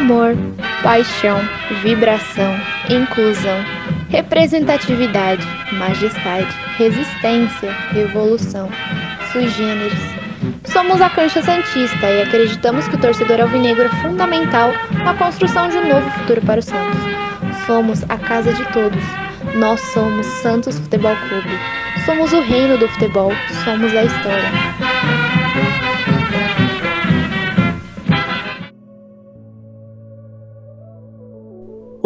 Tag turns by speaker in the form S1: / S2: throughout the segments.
S1: amor, paixão, vibração, inclusão, representatividade, majestade, resistência, revolução, sui generis. Somos a Cancha Santista e acreditamos que o torcedor alvinegro é fundamental na construção de um novo futuro para o Santos. Somos a casa de todos. Nós somos Santos Futebol Clube. Somos o reino do futebol. Somos a história.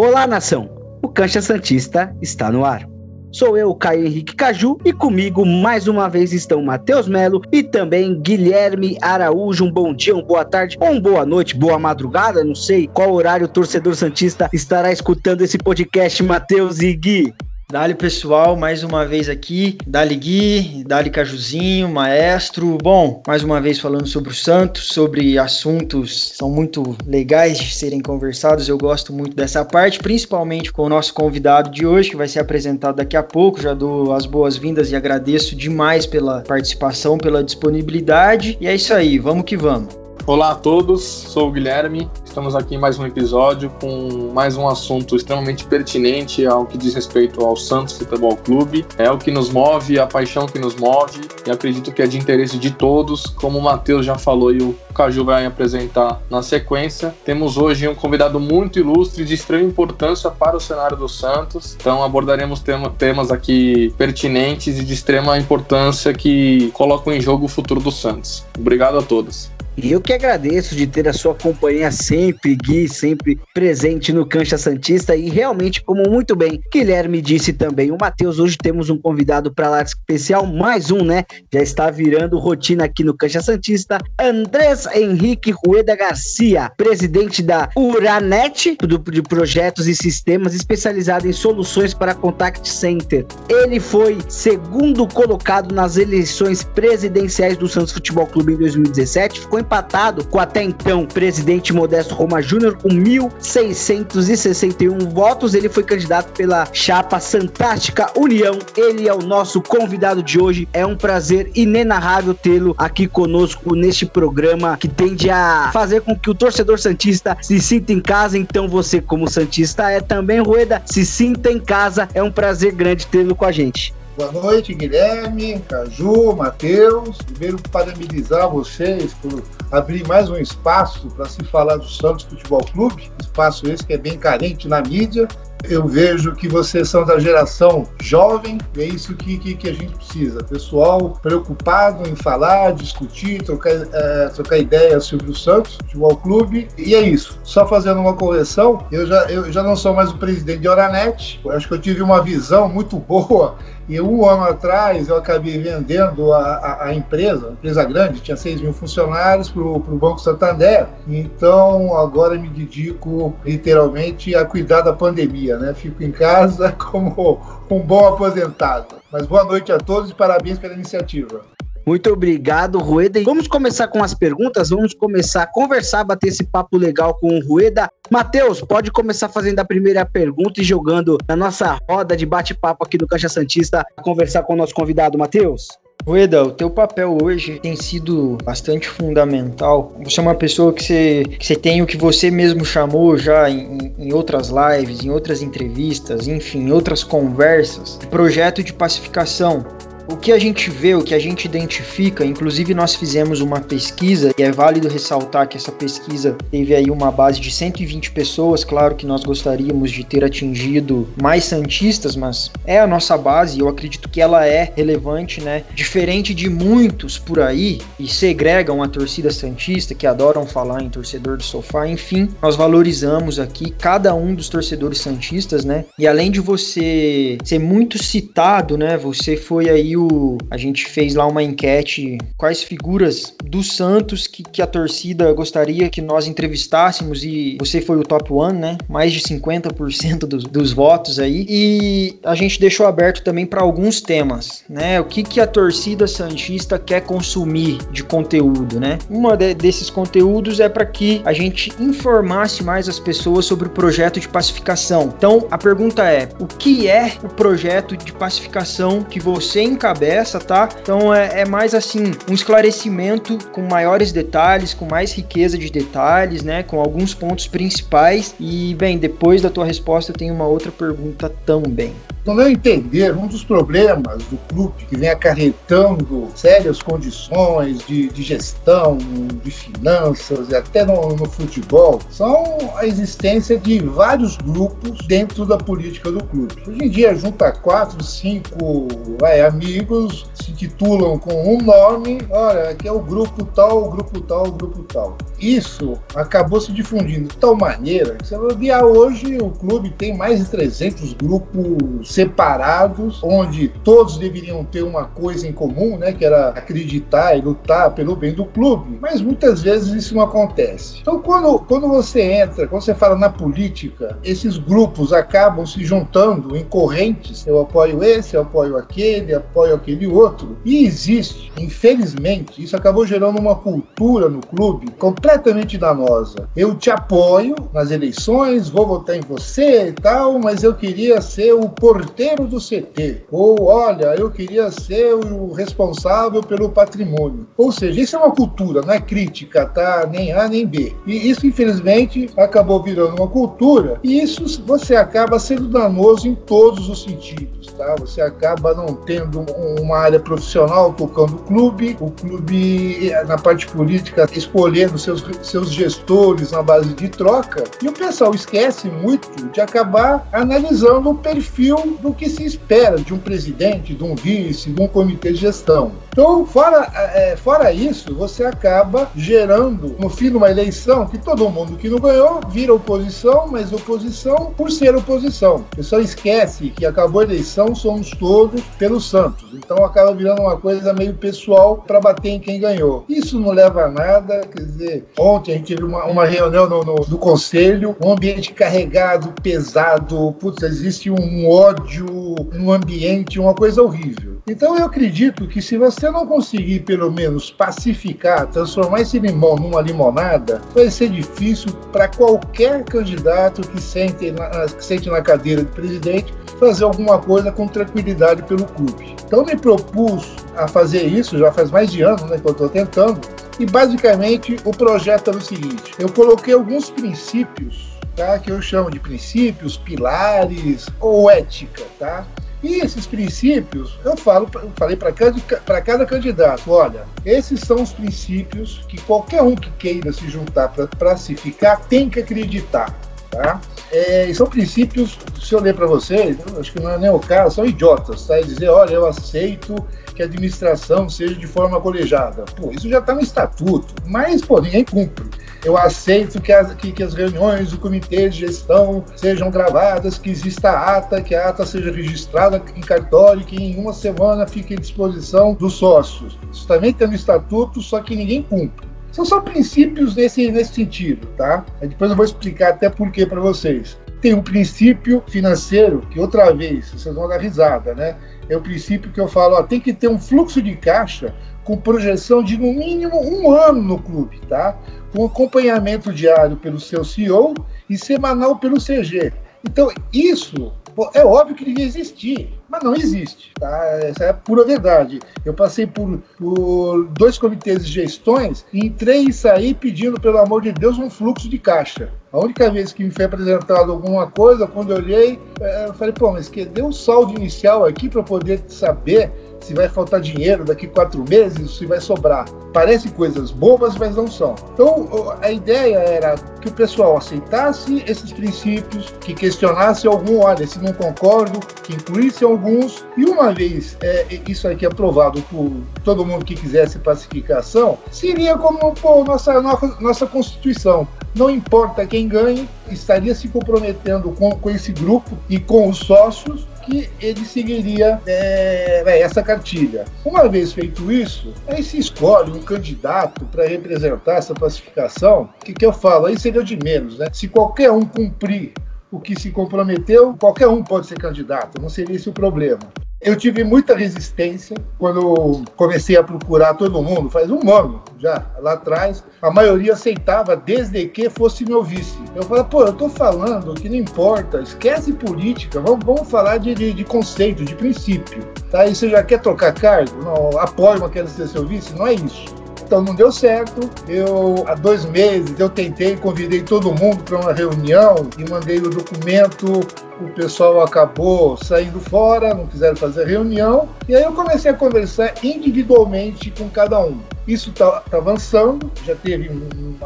S2: Olá, nação! O Cancha Santista está no ar. Sou eu, Caio Henrique Caju, e comigo mais uma vez estão Matheus Melo e também Guilherme Araújo. Um bom dia, uma boa tarde, ou uma boa noite, boa madrugada, não sei qual horário o torcedor Santista estará escutando esse podcast, Matheus e Gui.
S3: Dali pessoal, mais uma vez aqui, Dali Gui, Dali Cajuzinho, maestro. Bom, mais uma vez falando sobre o Santos, sobre assuntos que são muito legais de serem conversados. Eu gosto muito dessa parte, principalmente com o nosso convidado de hoje, que vai ser apresentado daqui a pouco. Já dou as boas-vindas e agradeço demais pela participação, pela disponibilidade. E é isso aí, vamos que vamos.
S4: Olá a todos, sou o Guilherme. Estamos aqui em mais um episódio com mais um assunto extremamente pertinente ao que diz respeito ao Santos Futebol Clube. É o que nos move, a paixão que nos move e acredito que é de interesse de todos. Como o Matheus já falou e o Caju vai apresentar na sequência, temos hoje um convidado muito ilustre de extrema importância para o cenário do Santos. Então abordaremos tema, temas aqui pertinentes e de extrema importância que colocam em jogo o futuro do Santos. Obrigado a todos.
S2: E eu que agradeço de ter a sua companhia sempre, Gui, sempre presente no Cancha Santista. E realmente, como muito bem Guilherme disse também, o Matheus, hoje temos um convidado para lá especial, mais um, né? Já está virando rotina aqui no Cancha Santista. Andrés Henrique Rueda Garcia, presidente da Uranet, grupo de projetos e sistemas especializado em soluções para contact center. Ele foi segundo colocado nas eleições presidenciais do Santos Futebol Clube em 2017, ficou empatado com até então presidente Modesto Roma Júnior com 1.661 votos. Ele foi candidato pela chapa Fantástica União. Ele é o nosso convidado de hoje. É um prazer inenarrável tê-lo aqui conosco neste programa que tende a fazer com que o torcedor santista se sinta em casa. Então você, como santista, é também Rueda, se sinta em casa. É um prazer grande tê-lo com a gente.
S5: Boa noite, Guilherme, Caju, Matheus. Primeiro, parabenizar vocês por abrir mais um espaço para se falar do Santos Futebol Clube. Espaço esse que é bem carente na mídia. Eu vejo que vocês são da geração jovem, e é isso que, que, que a gente precisa. Pessoal preocupado em falar, discutir, trocar, é, trocar ideias sobre o Santos Futebol Clube. E é isso. Só fazendo uma correção, eu já, eu já não sou mais o presidente de Oranet. Acho que eu tive uma visão muito boa e um ano atrás eu acabei vendendo a, a, a empresa, empresa grande, tinha 6 mil funcionários, para o Banco Santander. Então agora me dedico literalmente a cuidar da pandemia, né? Fico em casa como um bom aposentado. Mas boa noite a todos e parabéns pela iniciativa.
S2: Muito obrigado, Rueda. E vamos começar com as perguntas, vamos começar a conversar, bater esse papo legal com o Rueda. Matheus, pode começar fazendo a primeira pergunta e jogando na nossa roda de bate-papo aqui do Caixa Santista, conversar com o nosso convidado, Matheus.
S3: Rueda, o teu papel hoje tem sido bastante fundamental. Você é uma pessoa que você, que você tem o que você mesmo chamou já em, em outras lives, em outras entrevistas, enfim, em outras conversas, projeto de pacificação. O que a gente vê, o que a gente identifica, inclusive nós fizemos uma pesquisa e é válido ressaltar que essa pesquisa teve aí uma base de 120 pessoas. Claro que nós gostaríamos de ter atingido mais santistas, mas é a nossa base eu acredito que ela é relevante, né? Diferente de muitos por aí e segregam a torcida santista que adoram falar em torcedor de sofá. Enfim, nós valorizamos aqui cada um dos torcedores santistas, né? E além de você ser muito citado, né? Você foi aí o, a gente fez lá uma enquete quais figuras do Santos que, que a torcida gostaria que nós entrevistássemos e você foi o top one, né? Mais de 50% dos, dos votos aí. E a gente deixou aberto também para alguns temas, né? O que, que a torcida Santista quer consumir de conteúdo, né? Uma de, desses conteúdos é para que a gente informasse mais as pessoas sobre o projeto de pacificação. Então, a pergunta é: o que é o projeto de pacificação que você cabeça, tá? Então é, é mais assim, um esclarecimento com maiores detalhes, com mais riqueza de detalhes, né? Com alguns pontos principais. E, bem, depois da tua resposta eu tenho uma outra pergunta também.
S5: No meu entender, um dos problemas do clube que vem acarretando sérias condições de, de gestão, de finanças e até no, no, futebol são a existência de vários grupos dentro da política do clube. Hoje em dia, junta quatro, cinco vai, amigos, se titulam com um nome, olha, aqui é o grupo tal, o grupo tal, o grupo tal. Isso acabou se difundindo de tal maneira que você vai ver hoje o clube tem mais de 300 grupos separados, onde todos deveriam ter uma coisa em comum, né, que era acreditar e lutar pelo bem do clube, mas muitas vezes isso não acontece. Então, quando, quando você entra, quando você fala na política, esses grupos acabam se juntando em correntes. Eu apoio esse, eu apoio aquele, apoio aquele outro. E existe, infelizmente, isso acabou gerando uma cultura no clube completamente danosa. Eu te apoio nas eleições, vou votar em você e tal, mas eu queria ser o porteiro porteiro do CT. Ou, olha, eu queria ser o responsável pelo patrimônio. Ou seja, isso é uma cultura, não é crítica, tá? Nem A nem B. E isso, infelizmente, acabou virando uma cultura. E isso você acaba sendo danoso em todos os sentidos, tá? Você acaba não tendo uma área profissional tocando o clube, o clube, na parte política, escolhendo seus, seus gestores na base de troca. E o pessoal esquece muito de acabar analisando o perfil do que se espera de um presidente, de um vice, de um comitê de gestão. Então, fora, é, fora isso, você acaba gerando, no fim de uma eleição, que todo mundo que não ganhou vira oposição, mas oposição por ser oposição. O pessoal esquece que acabou a eleição, somos todos pelos Santos. Então, acaba virando uma coisa meio pessoal para bater em quem ganhou. Isso não leva a nada, quer dizer, ontem a gente teve uma, uma reunião no, no, no conselho, um ambiente carregado, pesado, putz, existe um ódio no ambiente, uma coisa horrível. Então eu acredito que se você não conseguir pelo menos pacificar, transformar esse limão numa limonada, vai ser difícil para qualquer candidato que sente, na, que sente na cadeira de presidente fazer alguma coisa com tranquilidade pelo clube. Então me propus a fazer isso, já faz mais de ano né, que eu estou tentando, e basicamente o projeto era o seguinte: eu coloquei alguns princípios tá? que eu chamo de princípios, pilares ou ética. Tá? E esses princípios, eu falo, eu falei para cada, cada candidato, olha, esses são os princípios que qualquer um que queira se juntar para se ficar tem que acreditar. Tá? É, são princípios, se eu ler para vocês, acho que não é nem o caso, são idiotas, tá? E dizer, olha, eu aceito que a administração seja de forma colegiada. Pô, isso já está no estatuto, mas, pô, ninguém cumpre. Eu aceito que as, que, que as reuniões do comitê de gestão sejam gravadas, que exista ata, que a ata seja registrada em cartório, que em uma semana fique à disposição dos sócios. Isso também tem no estatuto, só que ninguém cumpre. São só princípios nesse, nesse sentido, tá? Aí depois eu vou explicar até por que para vocês. Tem um princípio financeiro, que outra vez, vocês vão dar risada, né? É o princípio que eu falo, ó, tem que ter um fluxo de caixa com projeção de no mínimo um ano no clube, tá? Com acompanhamento diário pelo seu CEO e semanal pelo CG. Então, isso é óbvio que devia existir, mas não existe. Tá? Essa é a pura verdade. Eu passei por, por dois comitês de gestões entrei e saí pedindo, pelo amor de Deus, um fluxo de caixa. A única vez que me foi apresentado alguma coisa, quando eu olhei, é, eu falei, pô, mas que deu um saldo inicial aqui para poder saber se vai faltar dinheiro daqui quatro meses, se vai sobrar. Parece coisas bobas, mas não são. Então, a ideia era que o pessoal aceitasse esses princípios, que questionasse algum, olha, se não concordo, que incluísse alguns, e uma vez é, isso aqui aprovado por todo mundo que quisesse pacificação, seria como pô, nossa, nossa, nossa Constituição. Não importa quem ganhe, estaria se comprometendo com, com esse grupo e com os sócios que ele seguiria é, é, essa cartilha. Uma vez feito isso, aí se escolhe um candidato para representar essa pacificação. O que, que eu falo? Aí seria de menos, né? Se qualquer um cumprir o que se comprometeu, qualquer um pode ser candidato, não seria esse o problema. Eu tive muita resistência quando comecei a procurar todo mundo, faz um ano já, lá atrás. A maioria aceitava desde que fosse meu vice. Eu falei, pô, eu tô falando que não importa, esquece política, vamos, vamos falar de, de, de conceito, de princípio. Tá? E você já quer trocar cargo? Não, apoio, mas quero ser seu vice? Não é isso. Então não deu certo. Eu, há dois meses, eu tentei, convidei todo mundo para uma reunião e mandei o documento. O pessoal acabou saindo fora, não quiseram fazer reunião. E aí eu comecei a conversar individualmente com cada um. Isso está tá avançando, já teve um,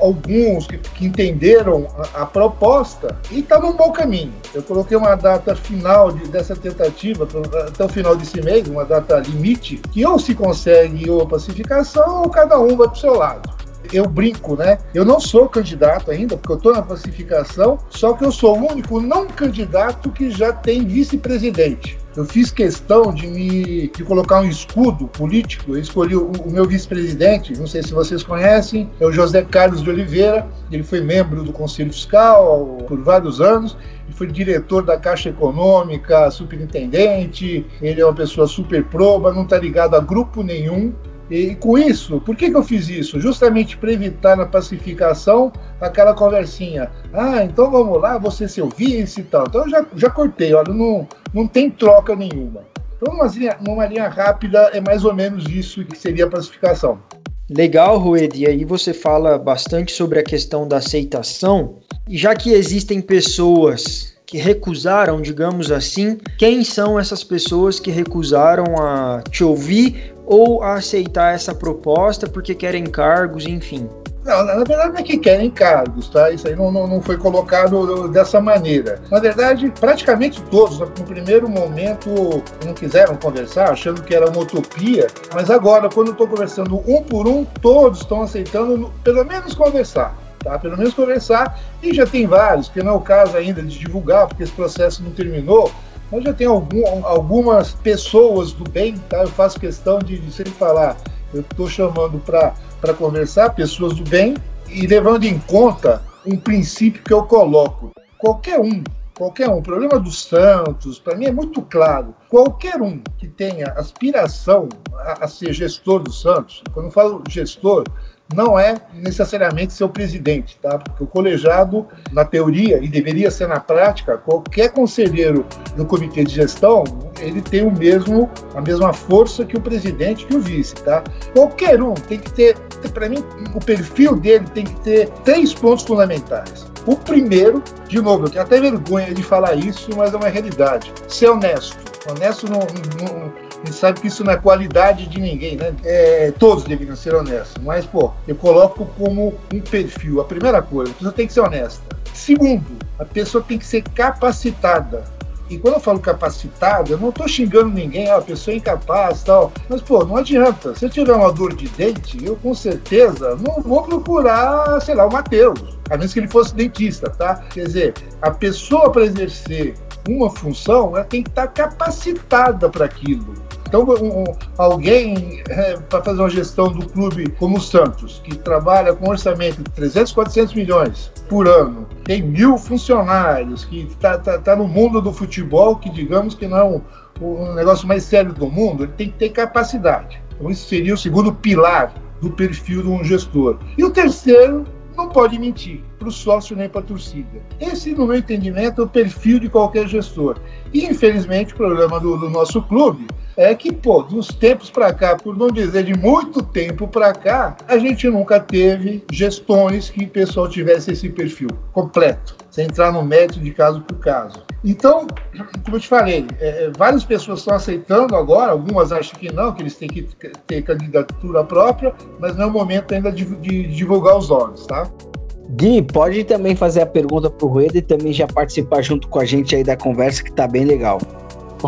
S5: alguns que, que entenderam a, a, proposta e está num bom caminho. Eu coloquei uma data final de, dessa tentativa, até o final desse mês, uma data limite, que ou se consegue ou pacificação ou cada um vai para o seu lado eu brinco, né? Eu não sou candidato ainda, porque eu estou na pacificação, só que eu sou o único não candidato que já tem vice-presidente. Eu fiz questão de me de colocar um escudo político. Eu escolhi o, o meu vice-presidente, não sei se vocês conhecem, é o José Carlos de Oliveira. Ele foi membro do Conselho Fiscal por vários anos e foi diretor da Caixa Econômica, superintendente. Ele é uma pessoa super proba, não está ligado a grupo nenhum. E com isso, por que, que eu fiz isso? Justamente para evitar na pacificação aquela conversinha. Ah, então vamos lá, você seu vice e tal. Então eu já, já cortei, olha, não, não tem troca nenhuma. Então, numa linha, numa linha rápida, é mais ou menos isso que seria a pacificação.
S3: Legal, Rued. E aí você fala bastante sobre a questão da aceitação. E já que existem pessoas que recusaram, digamos assim, quem são essas pessoas que recusaram a te ouvir ou a aceitar essa proposta porque querem cargos, enfim?
S5: Não, na verdade não é que querem cargos, tá? Isso aí não, não, não, foi colocado dessa maneira. Na verdade, praticamente todos, no primeiro momento, não quiseram conversar, achando que era uma utopia, mas agora, quando estou conversando um por um, todos estão aceitando pelo menos conversar. Tá? Pelo menos conversar, e já tem vários, que não é o caso ainda de divulgar, porque esse processo não terminou, mas já tem algum, algumas pessoas do bem, tá? Eu faço questão de, de sempre falar, eu estou chamando para conversar pessoas do bem e levando em conta um princípio que eu coloco. Qualquer um, qualquer um, o problema dos Santos, para mim é muito claro. Qualquer um que tenha aspiração a, a ser gestor do Santos, quando eu falo gestor, não é necessariamente ser o presidente, tá? Porque o colegiado, na teoria, e deveria ser na prática, qualquer conselheiro do comitê de gestão, ele tem o mesmo, a mesma força que o presidente que o vice, tá? Qualquer um tem que ter, para mim, o perfil dele tem que ter três pontos fundamentais. O primeiro, de novo, eu tenho até vergonha de falar isso, mas é uma realidade. Ser honesto. Honesto não, não a gente sabe que isso não é qualidade de ninguém, né? É, todos deveriam ser honestos, mas, pô, eu coloco como um perfil. A primeira coisa, a pessoa tem que ser honesta. Segundo, a pessoa tem que ser capacitada. E quando eu falo capacitada, eu não estou xingando ninguém, ah, a pessoa é incapaz tal. Mas, pô, não adianta. Se eu tiver uma dor de dente, eu com certeza não vou procurar, sei lá, o Matheus. A menos que ele fosse dentista, tá? Quer dizer, a pessoa para exercer uma função, ela tem que estar capacitada para aquilo. Então, um, alguém é, para fazer uma gestão do clube como o Santos, que trabalha com um orçamento de 300, 400 milhões por ano, tem mil funcionários, que está tá, tá no mundo do futebol, que digamos que não é um, um negócio mais sério do mundo, ele tem que ter capacidade. Então, isso seria o segundo pilar do perfil de um gestor. E o terceiro não pode mentir para o sócio nem para a torcida. Esse, no meu entendimento, é o perfil de qualquer gestor. E, infelizmente, o problema do, do nosso clube é que, pô, dos tempos para cá, por não dizer de muito tempo para cá, a gente nunca teve gestões que o pessoal tivesse esse perfil completo, sem entrar no mérito de caso por caso. Então, como eu te falei, é, é, várias pessoas estão aceitando agora, algumas acham que não, que eles têm que ter candidatura própria, mas não é o momento ainda de, de divulgar os nomes, tá?
S2: Gui, pode também fazer a pergunta pro Rueda e também já participar junto com a gente aí da conversa, que tá bem legal.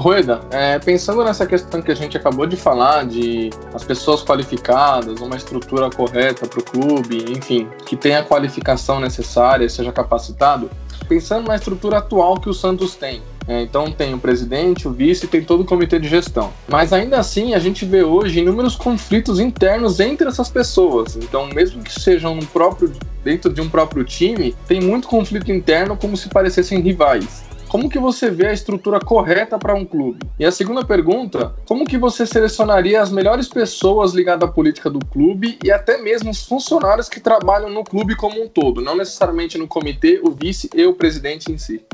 S4: Rueda, é, pensando nessa questão que a gente acabou de falar, de as pessoas qualificadas, uma estrutura correta para o clube, enfim, que tenha a qualificação necessária, seja capacitado, pensando na estrutura atual que o Santos tem. É, então tem o presidente, o vice, tem todo o comitê de gestão. Mas ainda assim a gente vê hoje inúmeros conflitos internos entre essas pessoas. Então mesmo que sejam no próprio dentro de um próprio time, tem muito conflito interno como se parecessem rivais. Como que você vê a estrutura correta para um clube? E a segunda pergunta, como que você selecionaria as melhores pessoas ligadas à política do clube e até mesmo os funcionários que trabalham no clube como um todo, não necessariamente no comitê, o vice e o presidente em si?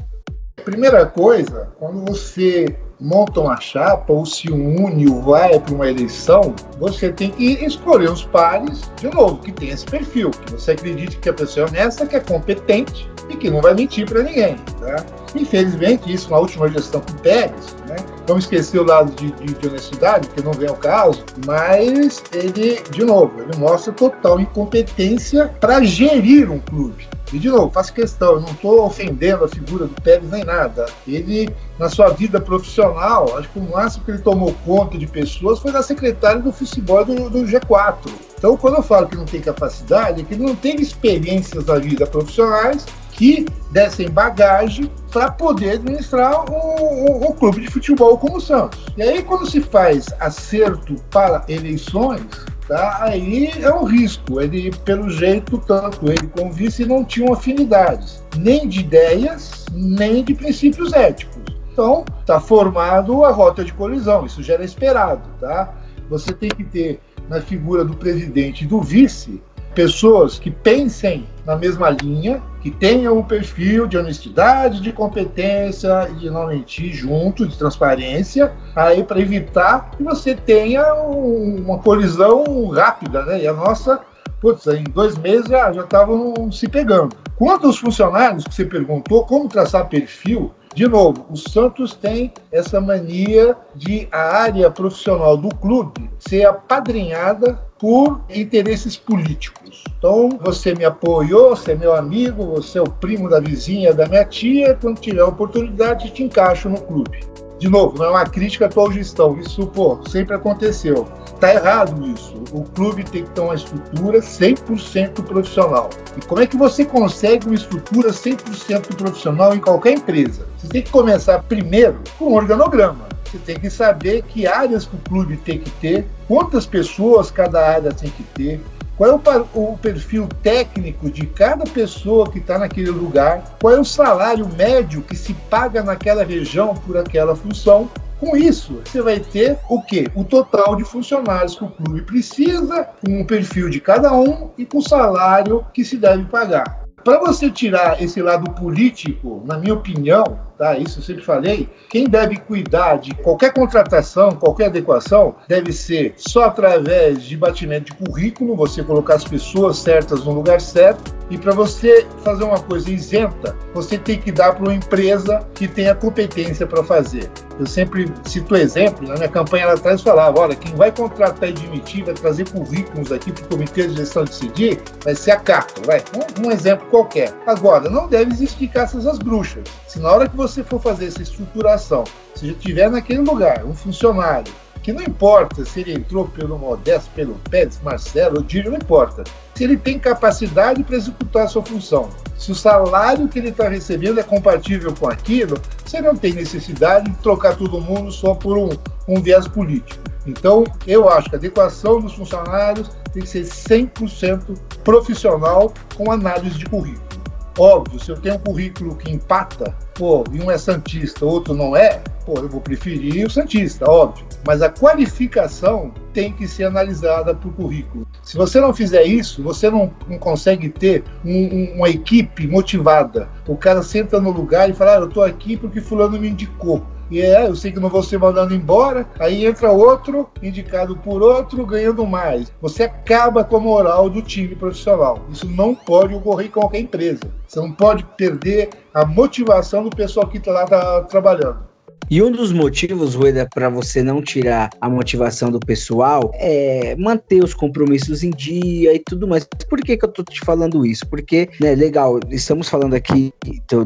S5: Primeira coisa, quando você monta uma chapa ou se une ou vai para uma eleição, você tem que escolher os pares, de novo, que tem esse perfil, que você acredite que a pessoa é honesta, que é competente e que não vai mentir para ninguém. Tá? Infelizmente, isso na última gestão com o Pérez, né? vamos esquecer o lado de, de, de honestidade, que não vem ao caso, mas ele, de novo, ele mostra total incompetência para gerir um clube. E, de novo, faço questão, eu não estou ofendendo a figura do Pérez nem nada. Ele, na sua vida profissional, acho que o máximo que ele tomou conta de pessoas foi da secretária do futebol do, do G4. Então, quando eu falo que não tem capacidade, é que ele não tem experiências na vida profissionais que dessem bagagem para poder administrar o, o, o, clube de futebol como o Santos. E aí, quando se faz acerto para eleições, tá? aí é um risco. Ele, pelo jeito, tanto ele como o vice não tinham afinidades, nem de ideias, nem de princípios éticos. Então, está formado a rota de colisão, isso já era esperado. Tá? Você tem que ter na figura do presidente e do vice pessoas que pensem na mesma linha, que tenham um perfil de honestidade, de competência e de não mentir junto, de transparência, aí para evitar que você tenha um, uma colisão rápida, né? E a nossa, putz, em dois meses já estavam se pegando. Quanto aos funcionários que você perguntou, como traçar perfil, de novo, o Santos tem essa mania de a área profissional do clube ser apadrinhada por interesses políticos. Então, você me apoiou, você é meu amigo, você é o primo da vizinha da minha tia, quando tiver oportunidade, te encaixo no clube. De novo, não é uma crítica à tua gestão, isso, pô, sempre aconteceu. Tá errado isso. O clube tem que ter uma estrutura 100% profissional. E como é que você consegue uma estrutura 100% profissional em qualquer empresa? Você tem que começar primeiro com um organograma. Você tem que saber que áreas que o clube tem que ter, quantas pessoas cada área tem que ter, qual é o, perfil técnico de cada pessoa que está naquele lugar, qual é o salário médio que se paga naquela região por aquela função. Com isso, você vai ter o quê? O total de funcionários que o clube precisa, com o perfil de cada um e com o salário que se deve pagar. Para você tirar esse lado político, na minha opinião, tá? Isso eu sempre falei. Quem deve cuidar de qualquer contratação, qualquer adequação, deve ser só através de batimento de currículo, você colocar as pessoas certas no lugar certo. E para você fazer uma coisa isenta, você tem que dar para uma empresa que tenha competência para fazer. Eu sempre cito exemplo, na minha campanha lá atrás falava, olha, quem vai contratar e demitir, vai trazer currículos aqui para o comitê de gestão decidir, vai ser a Cato, vai. Um, um exemplo qualquer. Agora, não deve existir caças às bruxas. Se na hora que você você for fazer essa estruturação, se já tiver naquele lugar um funcionário, que não importa se ele entrou pelo Modesto, pelo Pérez, Marcelo, o Dírio, não importa. Se ele tem capacidade para executar a sua função, se o salário que ele está recebendo é compatível com aquilo, você não tem necessidade de trocar todo mundo só por um, um viés político. Então, eu acho que a adequação dos funcionários tem que ser 100% profissional com análise de currículo. Óbvio, se eu tenho um currículo que empata, pô, e um é Santista, outro não é, pô, eu vou preferir o Santista, óbvio. Mas a qualificação tem que ser analisada por currículo. Se você não fizer isso, você não, não consegue ter um, um, uma equipe motivada. O cara senta no lugar e fala, ah, eu tô aqui porque fulano me indicou. E é, eu sei que não vou ser mandado embora, aí entra outro, indicado por outro, ganhando mais. Você acaba com a moral do time profissional. Isso não pode ocorrer em qualquer empresa. Você não pode perder a motivação do pessoal que está lá tá trabalhando.
S2: E um dos motivos, Rueda, para você não tirar a motivação do pessoal é manter os compromissos em dia e tudo mais. Por que, que eu tô te falando isso? Porque, né, legal, estamos falando aqui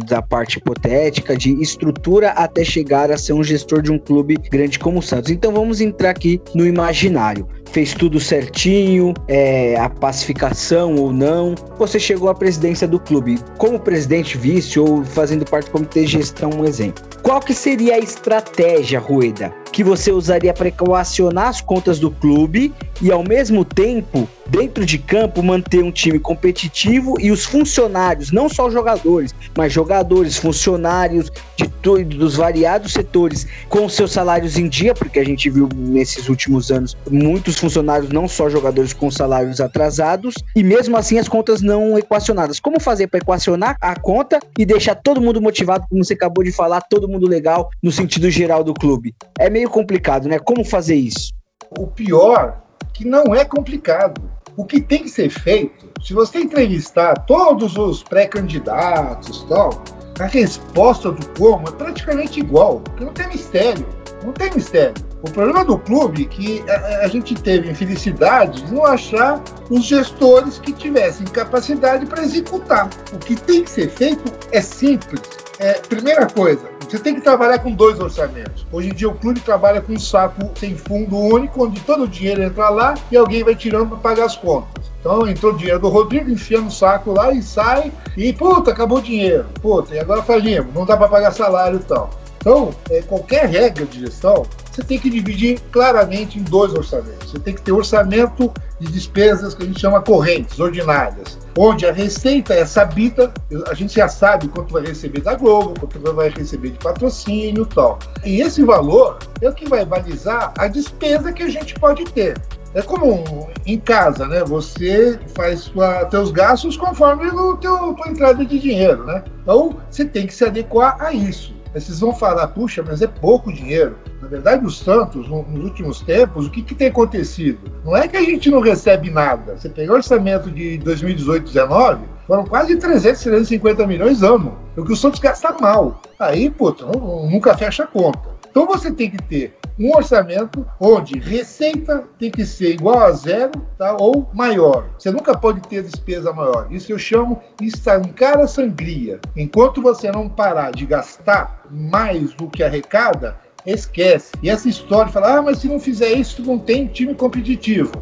S2: da parte hipotética de estrutura até chegar a ser um gestor de um clube grande como o Santos. Então vamos entrar aqui no imaginário fez tudo certinho, é, a pacificação ou não. Você chegou à presidência do clube como presidente, vice ou fazendo parte do comitê de gestão, um exemplo. Qual que seria a estratégia, Rueda, que você usaria para equacionar as contas do clube e, ao mesmo tempo, dentro de campo, manter um time competitivo e os funcionários, não só os jogadores, mas jogadores, funcionários de dos variados setores com seus salários em dia, porque a gente viu nesses últimos anos muitos funcionários, não só jogadores com salários atrasados, e mesmo assim as contas não equacionadas. Como fazer para equacionar a conta e deixar todo mundo motivado, como você acabou de falar, todo mundo legal no sentido geral do clube? É meio complicado, né? Como fazer isso?
S5: O pior que não é complicado. O que tem que ser feito, se você entrevistar todos os pré-candidatos tal, a resposta do como é praticamente igual, não tem mistério, não tem mistério. O problema do clube é que a, gente teve infelicidade de não achar os gestores que tivessem capacidade para executar. O que tem que ser feito é simples. É, primeira coisa, você tem que trabalhar com dois orçamentos. Hoje em dia o clube trabalha com um saco sem fundo único, onde todo o dinheiro entra lá e alguém vai tirando para pagar as contas. Então entrou o dinheiro do Rodrigo, enfia no saco lá e sai, e puta, acabou o dinheiro. Puta, e agora falimos, não dá para pagar salário e tal. Então, é, qualquer regra de gestão, você tem que dividir claramente em dois orçamentos. Você tem que ter orçamento de despesas que a gente chama correntes, ordinárias, onde a receita é sabida, a gente já sabe quanto vai receber da Globo, quanto vai receber de patrocínio e tal. E esse valor é o que vai balizar a despesa que a gente pode ter. É como em casa, né? Você faz sua, teus gastos conforme o teu tua entrada de dinheiro, né? Então você tem que se adequar a isso. Vocês vão falar, puxa, mas é pouco dinheiro. Na verdade, o Santos, nos últimos tempos, o que, que tem acontecido? Não é que a gente não recebe nada. Você pegou o orçamento de 2018, 2019, foram quase 300, 350 milhões ano. É o que o Santos gasta mal. Aí, puta, nunca fecha a conta. Então você tem que ter um orçamento onde receita tem que ser igual a zero tá? ou maior. Você nunca pode ter despesa maior. Isso eu chamo estancar a sangria. Enquanto você não parar de gastar mais do que arrecada, esquece. E essa história de falar, ah, mas se não fizer isso, não tem time competitivo.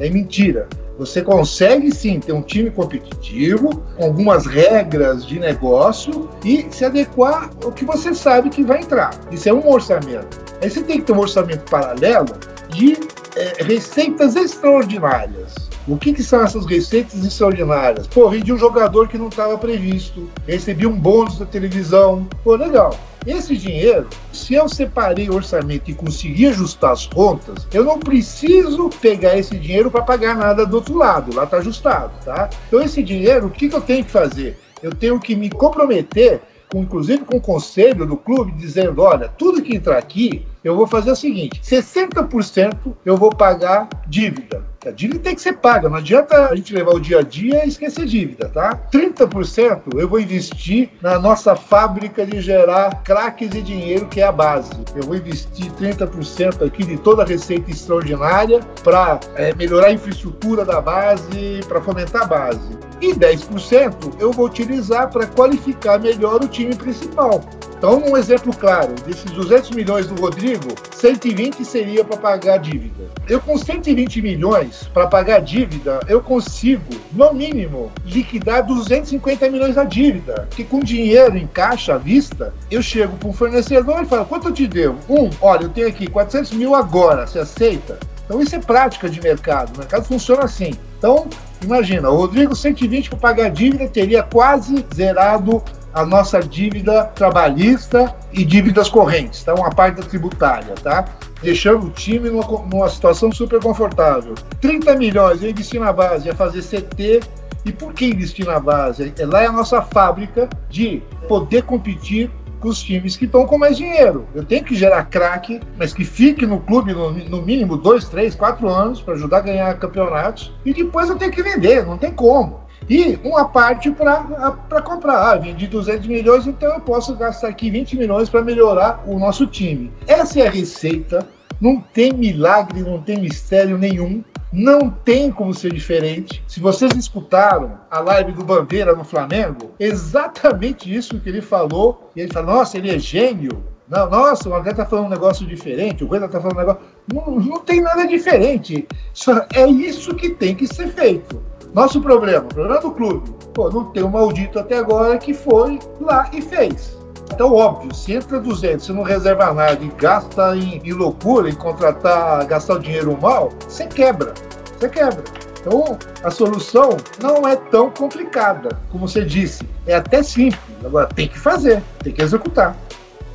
S5: É mentira. Você consegue sim ter um time competitivo, com algumas regras de negócio e se adequar ao que você sabe que vai entrar. Isso é um orçamento. Aí você tem que ter um orçamento paralelo de é, receitas extraordinárias. O que, que, são essas receitas extraordinárias? Pô, vendi um jogador que não estava previsto, recebi um bônus da televisão. Pô, legal. Esse dinheiro, se eu separei o orçamento e consegui ajustar as contas, eu não preciso pegar esse dinheiro para pagar nada do outro lado. Lá está ajustado, tá? Então, esse dinheiro, o que, que eu tenho que fazer? Eu tenho que me comprometer com, inclusive com o conselho do clube, dizendo: olha, tudo que entrar aqui, eu vou fazer o seguinte: 60% eu vou pagar dívida. A dívida tem que ser paga, não adianta a gente levar o dia a dia e esquecer dívida, tá? 30% eu vou investir na nossa fábrica de gerar craques e dinheiro, que é a base. Eu vou investir 30% aqui de toda a receita extraordinária para é, melhorar a infraestrutura da base, para fomentar a base. E 10% eu vou utilizar para qualificar melhor o time principal. Então, um exemplo claro, desses 200 milhões do Rodrigo, 120 seria para pagar a dívida. Eu com 120 milhões para pagar a dívida, eu consigo, no mínimo, liquidar 250 milhões da dívida. Que com dinheiro em caixa à vista, eu chego para um fornecedor e falo, quanto eu te devo? Um, olha, eu tenho aqui 400 mil agora, você aceita? Então isso é prática de mercado, o mercado funciona assim. Então, imagina, o Rodrigo 120 para pagar a dívida teria quase zerado a nossa dívida trabalhista e dívidas correntes, tá? Uma parte da tributária, tá? Deixando o time numa, numa situação super confortável. 30 milhões eu investi na base, ia fazer CT. E por que investir na base? É, lá é a nossa fábrica de poder competir com os times que estão com mais dinheiro. Eu tenho que gerar craque, mas que fique no clube no, no mínimo dois, três, quatro anos para ajudar a ganhar campeonatos. E depois eu tenho que vender, não tem como. E uma parte para comprar. Ah, vendi 200 milhões, então eu posso gastar aqui 20 milhões para melhorar o nosso time. Essa é a receita. Não tem milagre, não tem mistério nenhum. Não tem como ser diferente. Se vocês escutaram a live do Bandeira no Flamengo, exatamente isso que ele falou. E ele falou: nossa, ele é gênio. Não, nossa, o André tá falando um negócio diferente, o Coelho tá falando um negócio. Não, não tem nada diferente. Só é isso que tem que ser feito. Nosso problema, o problema do clube, pô, não tem um maldito até agora que foi lá e fez. Então, óbvio, se entra 200, você não reserva nada e gasta em, em loucura, em contratar, gastar o dinheiro mal, você quebra. Você quebra. Então, a solução não é tão complicada, como você disse. É até simples. Agora, tem que fazer, tem que executar.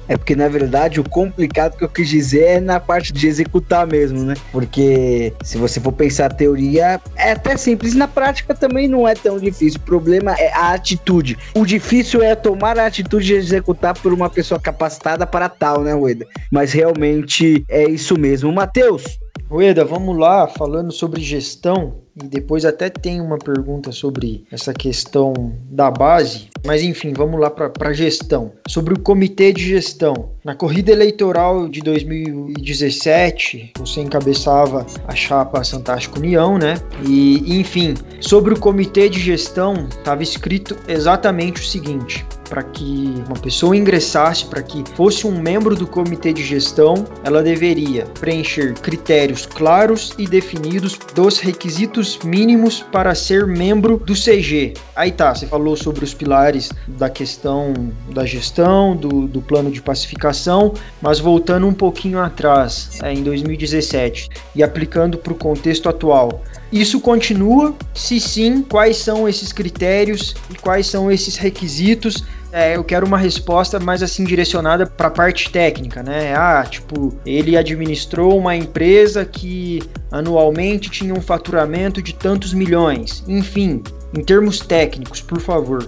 S2: É porque, na verdade, o complicado que eu quis dizer é na parte de executar mesmo, né? Porque se você for pensar a teoria, é até simples. Na prática também não é tão difícil. O problema é a atitude. O difícil é tomar a atitude de executar por uma pessoa capacitada para tal, né, Ueda? Mas realmente é isso mesmo. Matheus,
S3: Rueda, vamos lá, falando sobre gestão, e depois até tem uma pergunta sobre essa questão da base, mas enfim, vamos lá para a gestão. Sobre o comitê de gestão. Na corrida eleitoral de 2017, você encabeçava a chapa Santástico União, né? E enfim, sobre o comitê de gestão, estava escrito exatamente o seguinte: para que uma pessoa ingressasse, para que fosse um membro do comitê de gestão, ela deveria preencher critérios claros e definidos dos requisitos mínimos para ser membro do CG. Aí tá, você falou sobre os pilares da questão da gestão, do, do plano de pacificação, mas voltando um pouquinho atrás, é, em 2017, e aplicando para o contexto atual. Isso continua? Se sim, quais são esses critérios e quais são esses requisitos é, eu quero uma resposta mais assim direcionada para a parte técnica, né? Ah, tipo, ele administrou uma empresa que anualmente tinha um faturamento de tantos milhões. Enfim, em termos técnicos, por favor.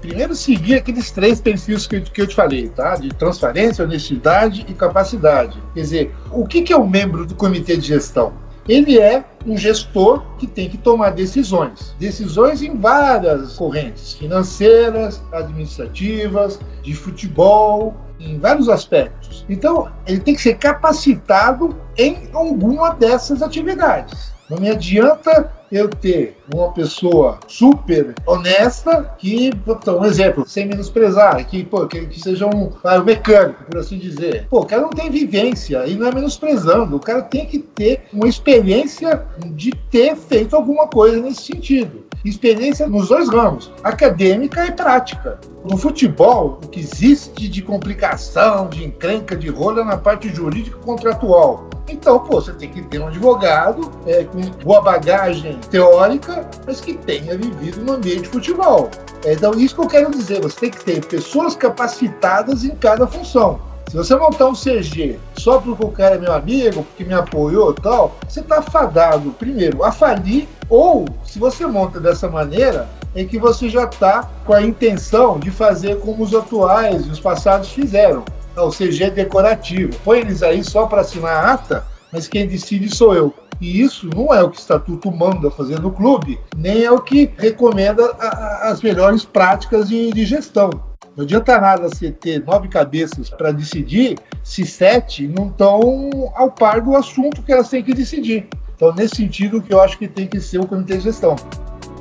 S5: Primeiro, seguir aqueles três perfis que, que eu te falei, tá? De transparência, honestidade e capacidade. Quer dizer, o que, que é um membro do comitê de gestão? Ele é um gestor que tem que tomar decisões. Decisões em várias correntes, financeiras, administrativas, de futebol, em vários aspectos. Então, ele tem que ser capacitado em alguma dessas atividades. Não me adianta eu ter uma pessoa super honesta que, então, um exemplo, sem menosprezar, que, pô, que, que seja um, um mecânico, por assim dizer. Pô, o cara não tem vivência e não é menosprezando. O cara tem que ter uma experiência de ter feito alguma coisa nesse sentido experiência nos dois ramos, acadêmica e prática. No futebol, o que existe de complicação, de encrenca, de rola na parte jurídica contratual. Então, pô, você tem que ter um advogado é, com boa bagagem teórica, mas que tenha vivido no ambiente de futebol. Então, isso que eu quero dizer, você tem que ter pessoas capacitadas em cada função. Se você montar um CG só porque o cara é meu amigo, porque me apoiou e tal, você está fadado, primeiro, a falir, ou se você monta dessa maneira, é que você já está com a intenção de fazer como os atuais e os passados fizeram. O CG é decorativo. Põe eles aí só para assinar a ata, mas quem decide sou eu. E isso não é o que o estatuto manda fazer no clube, nem é o que recomenda a, a, as melhores práticas de, de gestão. Não adianta nada você ter nove cabeças para decidir se sete não estão ao par do assunto que elas têm que decidir. Então, nesse sentido, que eu acho que tem que ser o comitê de gestão.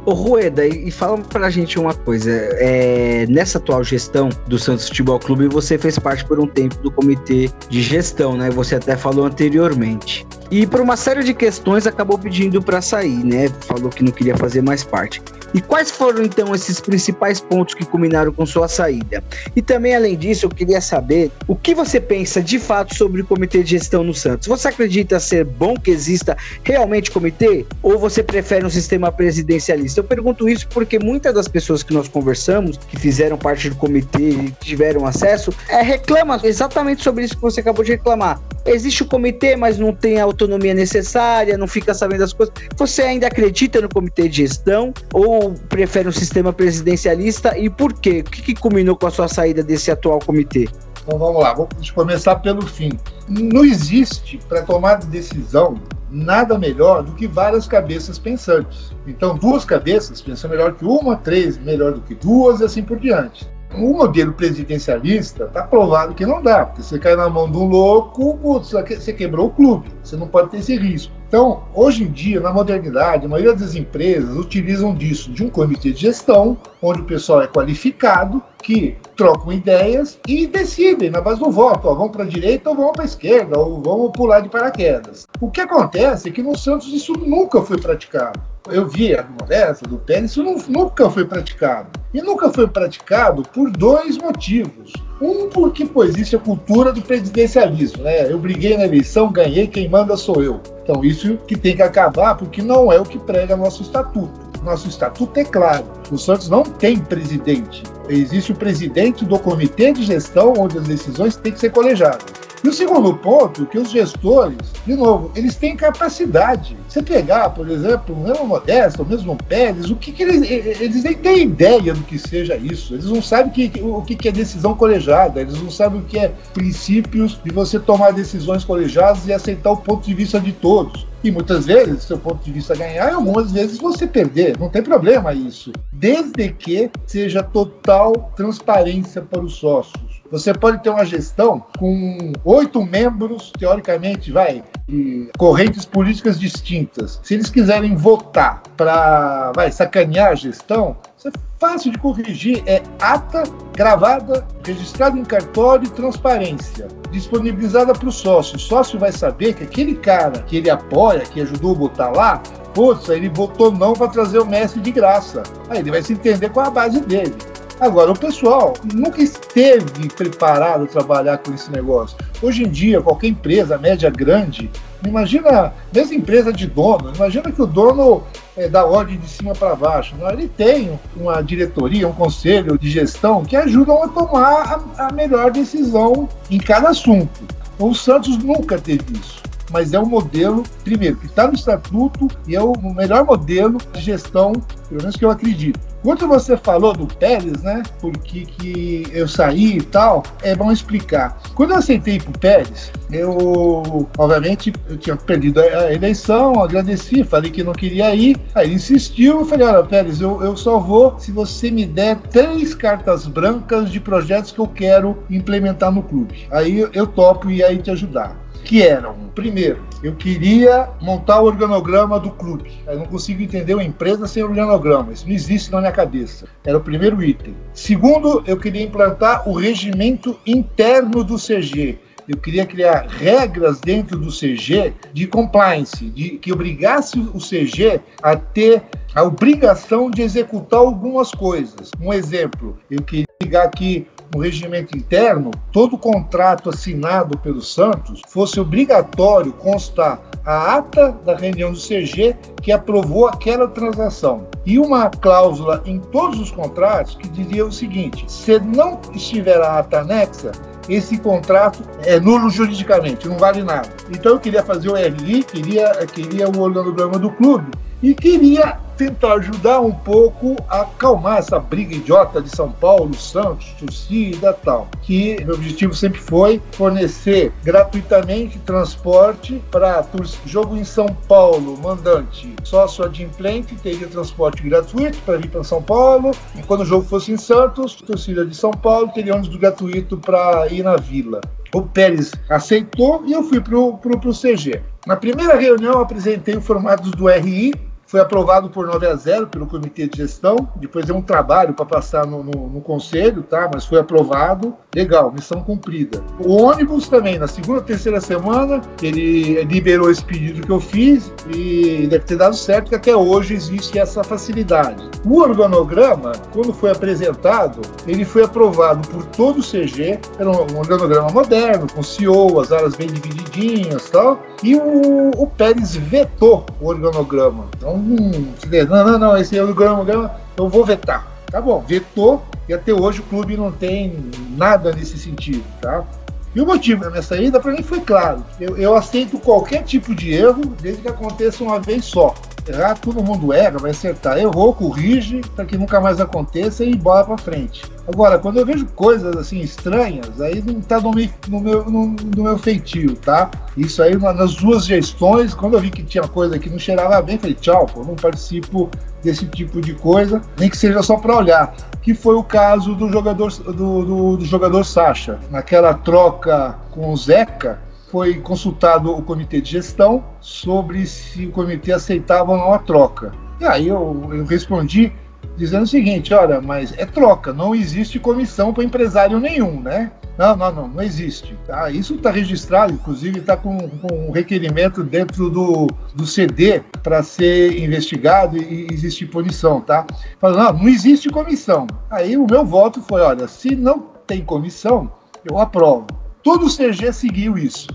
S2: Ô Rueda, e fala pra gente uma coisa. É, nessa atual gestão do Santos Futebol Clube, você fez parte por um tempo do comitê de gestão, né? Você até falou anteriormente. E por uma série de questões acabou pedindo para sair, né? Falou que não queria fazer mais parte. E quais foram então esses principais pontos que culminaram com sua saída? E também, além disso, eu queria saber o que você pensa de fato sobre o comitê de gestão no Santos. Você acredita ser bom que exista realmente comitê? Ou você prefere um sistema presidencialista? Eu pergunto isso porque muitas das pessoas que nós conversamos, que fizeram parte do comitê e tiveram acesso, é, reclamam exatamente sobre isso que você acabou de reclamar. Existe o comitê, mas não tem a autonomia necessária, não fica sabendo das coisas. Você ainda acredita no comitê de gestão? Ou ou prefere um sistema presidencialista e por quê? O que, que culminou com a sua saída desse atual comitê?
S5: Então vamos lá, vamos começar pelo fim. Não existe para tomar decisão nada melhor do que várias cabeças pensantes. Então, duas cabeças pensam melhor que uma, três melhor do que duas e assim por diante. O modelo presidencialista está provado que não dá, porque você cai na mão de um louco, você quebrou o clube, você não pode ter esse risco. Então, hoje em dia, na modernidade, a maioria das empresas utilizam disso, de um comitê de gestão, onde o pessoal é qualificado, que trocam ideias e decidem na base do voto, ó, vamos para a direita ou vamos para a esquerda, ou vamos pular de paraquedas. O que acontece é que no Santos isso nunca foi praticado. Eu vi a Modesta, do Pérez, isso nunca foi praticado. E nunca foi praticado por dois motivos. Um, porque pô, existe a cultura do presidencialismo, né? Eu briguei na eleição, ganhei, quem manda sou eu. Então, isso que tem que acabar, porque não é o que prega nosso estatuto. Nosso estatuto é claro: o Santos não tem presidente. Existe o presidente do comitê de gestão, onde as decisões têm que ser colegiadas. E o segundo ponto, que os gestores, de novo, eles têm capacidade. Você pegar, por exemplo, o mesmo Modesto, o mesmo Pérez, o que, que eles, eles nem têm ideia do que seja isso. Eles não sabem que, o que, é decisão colegiada, eles não sabem o que é princípios de você tomar decisões colegiadas e aceitar o ponto de vista de todos. E muitas vezes, seu ponto de vista ganhar, e algumas vezes você perder. Não tem problema isso. Desde que seja total transparência para os sócios. Você pode ter uma gestão com oito membros, teoricamente, vai, de correntes políticas distintas. Se eles quiserem votar para, vai, sacanear a gestão, isso é fácil de corrigir. É ata gravada, registrada em cartório e transparência, disponibilizada para o sócio. O sócio vai saber que aquele cara que ele apoia, que ajudou a botar lá, putz, ele votou não para trazer o mestre de graça. Aí ele vai se entender com a base dele. Agora, o pessoal nunca esteve preparado a trabalhar com esse negócio. Hoje em dia, qualquer empresa, média, grande, imagina, mesmo empresa de dono, imagina que o dono é da ordem de cima para baixo. Não? Ele tem uma diretoria, um conselho de gestão que ajudam a tomar a, a melhor decisão em cada assunto. O Santos nunca teve isso mas é um modelo, primeiro, que está no estatuto e é o melhor modelo de gestão, pelo menos que eu acredito. Quando você falou do Pérez, né? Porque que eu saí e tal, é bom explicar. Quando eu aceitei pro Pérez, eu, obviamente, eu tinha perdido a eleição, agradeci, falei que não queria ir. Aí ele insistiu, eu falei, olha, Pérez, eu, eu só vou se você me der três cartas brancas de projetos que eu quero implementar no clube. Aí eu topo e aí te ajudar que eram, primeiro, eu queria montar o organograma do clube. Eu não consigo entender uma empresa sem organograma. Isso não existe na minha cabeça. Era o primeiro item. Segundo, eu queria implantar o regimento interno do CG. Eu queria criar regras dentro do CG de compliance, de que obrigasse o CG a ter a obrigação de executar algumas coisas. Um exemplo, eu queria ligar aqui no regimento interno, todo contrato assinado pelo Santos fosse obrigatório constar a ata da reunião do CG que aprovou aquela transação e uma cláusula em todos os contratos que dizia o seguinte: se não estiver a ata anexa, esse contrato é nulo juridicamente, não vale nada. Então eu queria fazer o RI, queria, queria o organograma do clube e queria tentar ajudar um pouco a acalmar essa briga idiota de São Paulo, Santos, torcida tal. Que meu objetivo sempre foi fornecer gratuitamente transporte para jogo em São Paulo, mandante sócio adimplente, teria transporte gratuito para vir para São Paulo. E quando o jogo fosse em Santos, torcida de São Paulo teria ônibus gratuito para ir na vila. O Pérez aceitou e eu fui para o CG. Na primeira reunião, eu apresentei o formato do RI, foi aprovado por 9 a 0 pelo comitê de gestão. Depois é um trabalho para passar no, no, no, conselho, tá? Mas foi aprovado. Legal, missão cumprida. O ônibus também, na segunda, terceira semana, ele liberou esse pedido que eu fiz e deve ter dado certo que até hoje existe essa facilidade. O organograma, quando foi apresentado, ele foi aprovado por todo o CG. Era um organograma moderno, com CEO, as áreas bem divididinhas, tal. E o, o Pérez vetou o organograma. Então hum, não, não, não, esse é o grama, eu vou vetar. Tá bom, vetou e até hoje o clube não tem nada nesse sentido, tá? E o motivo da minha saída, para mim, foi claro. Eu, eu, aceito qualquer tipo de erro, desde que aconteça uma vez só. Errar, todo mundo erra, vai acertar. Errou, corrige, para que nunca mais aconteça e bola para frente. Agora, quando eu vejo coisas assim estranhas, aí não tá no meu, no meu, no, no meu feitio, tá? Isso aí nas duas gestões, quando eu vi que tinha coisa que não cheirava bem, falei, tchau, pô, não participo desse tipo de coisa, nem que seja só para olhar. Que foi o caso do jogador do, do, do jogador Sacha. Naquela troca com o Zeca, foi consultado o comitê de gestão sobre se o comitê aceitava ou não a troca. E aí eu, eu respondi dizendo o seguinte: olha, mas é troca, não existe comissão para empresário nenhum, né? Não, não, não, não existe. Tá? Isso está registrado, inclusive está com, com um requerimento dentro do, do CD para ser investigado e, e existir punição, tá? Falando, não, não existe comissão. Aí o meu voto foi, olha, se não tem comissão, eu aprovo. Todo o CG seguiu isso.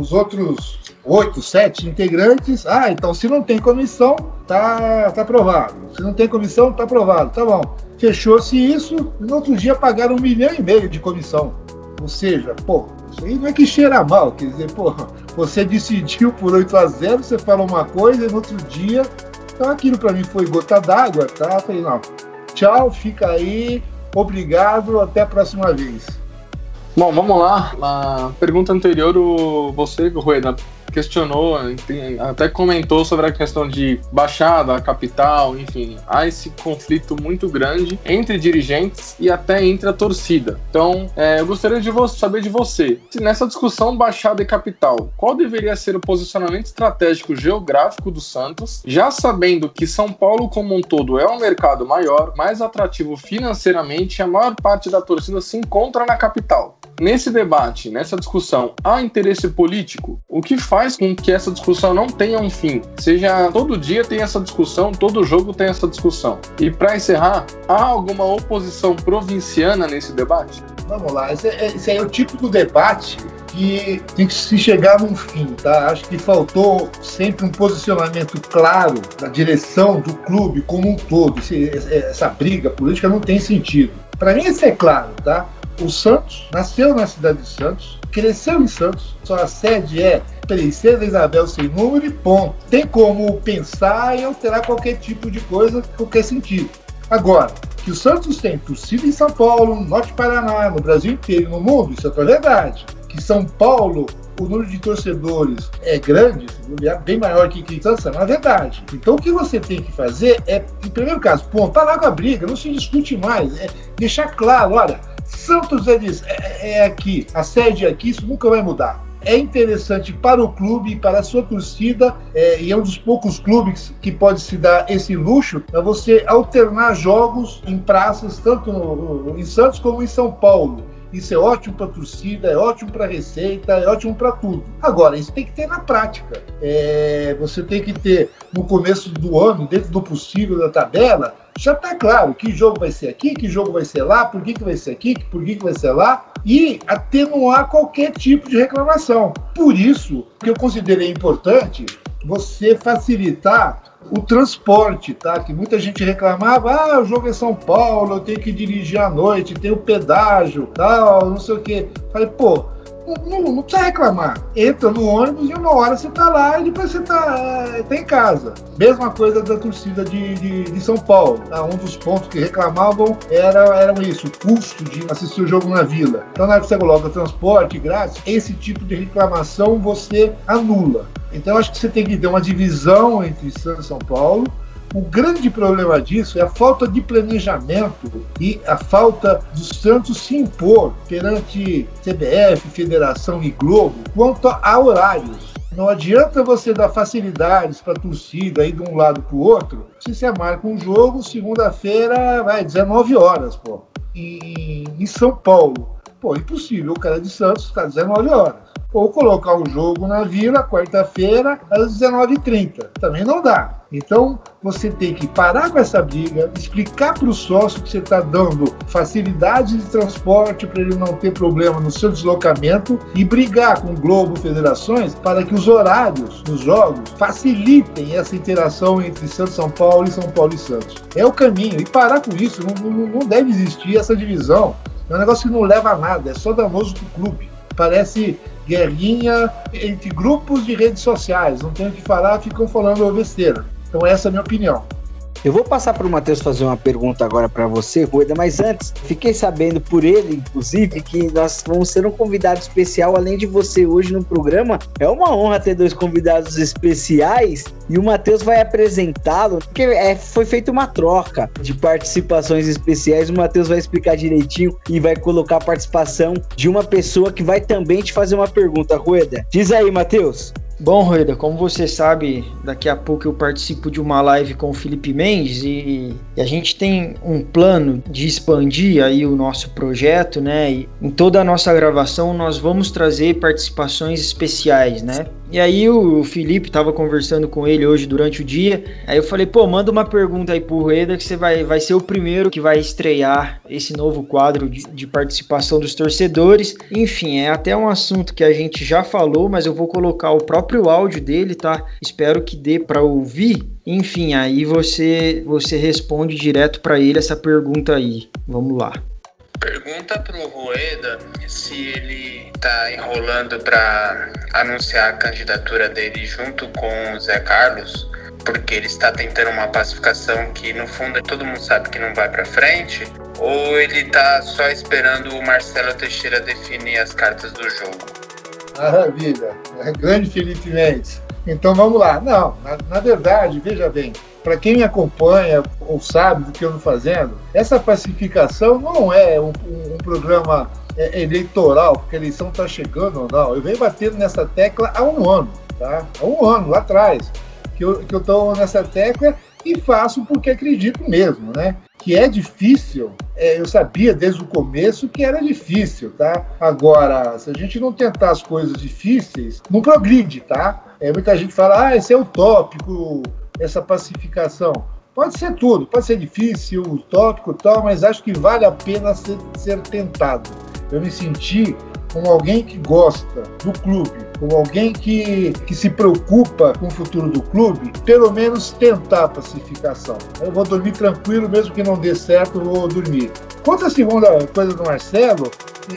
S5: Os outros oito, sete integrantes, ah, então se não tem comissão, tá, tá aprovado. Se não tem comissão, tá aprovado. Tá bom. Fechou-se isso, no outro dia pagaram um milhão e meio de comissão. Ou seja, pô, isso aí não é que cheira mal, quer dizer, pô, você decidiu por 8 a 0, você fala uma coisa e no outro dia, então aquilo para mim foi gota d'água, tá? Falei, não, tchau, fica aí, obrigado, até a próxima vez.
S4: Bom, vamos lá. Na pergunta anterior, você, Rueda, questionou, até comentou sobre a questão de baixada, capital, enfim, há esse conflito muito grande entre dirigentes e até entre a torcida. Então, é, eu gostaria de saber de você, se nessa discussão baixada e capital, qual deveria ser o posicionamento estratégico geográfico do Santos, já sabendo que São Paulo como um todo é um mercado maior, mais atrativo financeiramente, e a maior parte da torcida se encontra na capital. Nesse debate, nessa discussão, há interesse político? O que faz com que essa discussão não tenha um fim? Seja todo dia tem essa discussão, todo jogo tem essa discussão. E para encerrar, há alguma oposição provinciana nesse debate?
S5: Vamos lá, esse é, esse é o tipo do debate que tem que se chegar num fim, tá? Acho que faltou sempre um posicionamento claro da direção do clube como um todo. Esse, essa briga política não tem sentido. Para mim, isso é claro, tá? O Santos nasceu na cidade de Santos, cresceu em Santos, sua sede é Princesa Isabel sem número e ponto. Tem como pensar e alterar qualquer tipo de coisa, qualquer sentido. Agora, que o Santos tem torcida em São Paulo, no Norte Paraná, no Brasil inteiro no mundo, isso é toda verdade. Que São Paulo o número de torcedores é grande, é bem maior que Santos, é verdade. Então o que você tem que fazer é, em primeiro caso, ponto, parar com a briga, não se discute mais, é deixar claro, olha, Santos é, é, é aqui, a sede é aqui, isso nunca vai mudar é interessante para o clube, para a sua torcida, é, e é um dos poucos clubes que pode se dar esse luxo, é você alternar jogos em praças, tanto no, no, em Santos como em São Paulo. Isso é ótimo para torcida, é ótimo para receita, é ótimo para tudo. Agora, isso tem que ter na prática. É, você tem que ter no começo do ano, dentro do possível da tabela, já está claro que jogo vai ser aqui, que jogo vai ser lá, por que, que vai ser aqui, por que, que vai ser lá, e atenuar qualquer tipo de reclamação. Por isso que eu considerei importante você facilitar o transporte, tá? Que muita gente reclamava, ah, o jogo é São Paulo, eu tenho que dirigir à noite, tem o pedágio, tal, não sei o quê. Falei, pô, não, não, precisa reclamar. Entra no ônibus e uma hora você tá lá e depois você tá, tá em casa. Mesma coisa da torcida de, de, de São Paulo. Tá? Um dos pontos que reclamavam era, era isso, o custo de assistir o jogo na vila. Então, na hora que você coloca transporte grátis, esse tipo de reclamação você anula. Então, acho que você tem que ter uma divisão entre Santos e São Paulo o grande problema disso é a falta de planejamento e a falta do Santos se impor perante CBF, Federação e Globo quanto a horários. Não adianta você dar facilidades para a torcida ir de um lado para o outro se você marca um jogo segunda-feira, vai, 19 horas, pô, em, em São Paulo. Pô, impossível, o cara de Santos está 19 horas ou colocar o jogo na Vila, quarta-feira, às 19h30. Também não dá. Então, você tem que parar com essa briga, explicar para o sócio que você está dando facilidades de transporte para ele não ter problema no seu deslocamento e brigar com o Globo Federações para que os horários dos jogos facilitem essa interação entre Santos São Paulo e São Paulo e Santos. É o caminho. E parar com isso, não, não, não deve existir essa divisão. É um negócio que não leva a nada, é só danoso para o clube. Parece guerrinha entre grupos de redes sociais. Não tem o que falar, ficam falando besteira. Então essa é a minha opinião.
S2: Eu vou passar para o Matheus fazer uma pergunta agora para você, Rueda, mas antes, fiquei sabendo por ele, inclusive, que nós vamos ter um convidado especial, além de você hoje no programa. É uma honra ter dois convidados especiais e o Matheus vai apresentá-lo, porque é, foi feita uma troca de participações especiais. O Matheus vai explicar direitinho e vai colocar a participação de uma pessoa que vai também te fazer uma pergunta, Rueda. Diz aí, Matheus.
S3: Bom, Rueda, como você sabe, daqui a pouco eu participo de uma live com o Felipe Mendes e, e, a gente tem um plano de expandir aí o nosso projeto, né? E em toda a nossa gravação nós vamos trazer participações especiais, né? E aí o Felipe estava conversando com ele hoje durante o dia. Aí eu falei, pô, manda uma pergunta aí pro Rueda que você vai, vai ser o primeiro que vai estrear esse novo quadro de, de participação dos torcedores. Enfim, é até um assunto que a gente já falou, mas eu vou colocar o próprio áudio dele, tá? Espero que dê para ouvir. Enfim, aí você você responde direto para ele essa pergunta aí. Vamos lá.
S6: Pergunta pro Rueda se ele tá enrolando para anunciar a candidatura dele junto com o Zé Carlos, porque ele está tentando uma pacificação que no fundo todo mundo sabe que não vai para frente, ou ele tá só esperando o Marcelo Teixeira definir as cartas do jogo.
S5: Maravilha, é grande Felipe Mendes. Então vamos lá. Não, na, na verdade, veja bem, para quem me acompanha ou sabe do que eu estou fazendo, essa pacificação não é um, um, um programa é, eleitoral, porque a eleição está chegando ou não. Eu venho batendo nessa tecla há um ano, tá? Há um ano, lá atrás, que eu estou nessa tecla e faço porque acredito mesmo, né? Que é difícil, é, eu sabia desde o começo que era difícil, tá? Agora, se a gente não tentar as coisas difíceis, não progride, tá? É, muita gente fala, ah, esse é utópico, essa pacificação. Pode ser tudo, pode ser difícil, utópico e tal, mas acho que vale a pena ser, ser tentado. Eu me senti como alguém que gosta do clube, como alguém que, que se preocupa com o futuro do clube, pelo menos tentar a pacificação. Eu vou dormir tranquilo, mesmo que não dê certo, vou dormir. Quanto à segunda coisa do Marcelo,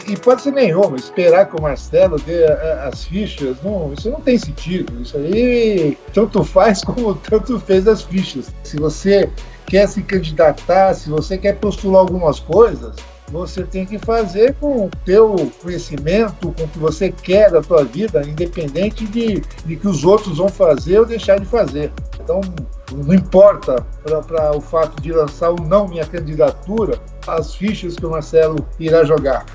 S5: e, pode ser nenhuma, esperar que o Marcelo dê as fichas, não, isso não tem sentido. Isso aí tanto faz como tanto fez as fichas. Se você quer se candidatar, se você quer postular algumas coisas, você tem que fazer com o teu conhecimento, com o que você quer da tua vida, independente de, de que os outros vão fazer ou deixar de fazer. Então, não importa para o fato de lançar ou não minha candidatura, as fichas que o Marcelo irá jogar.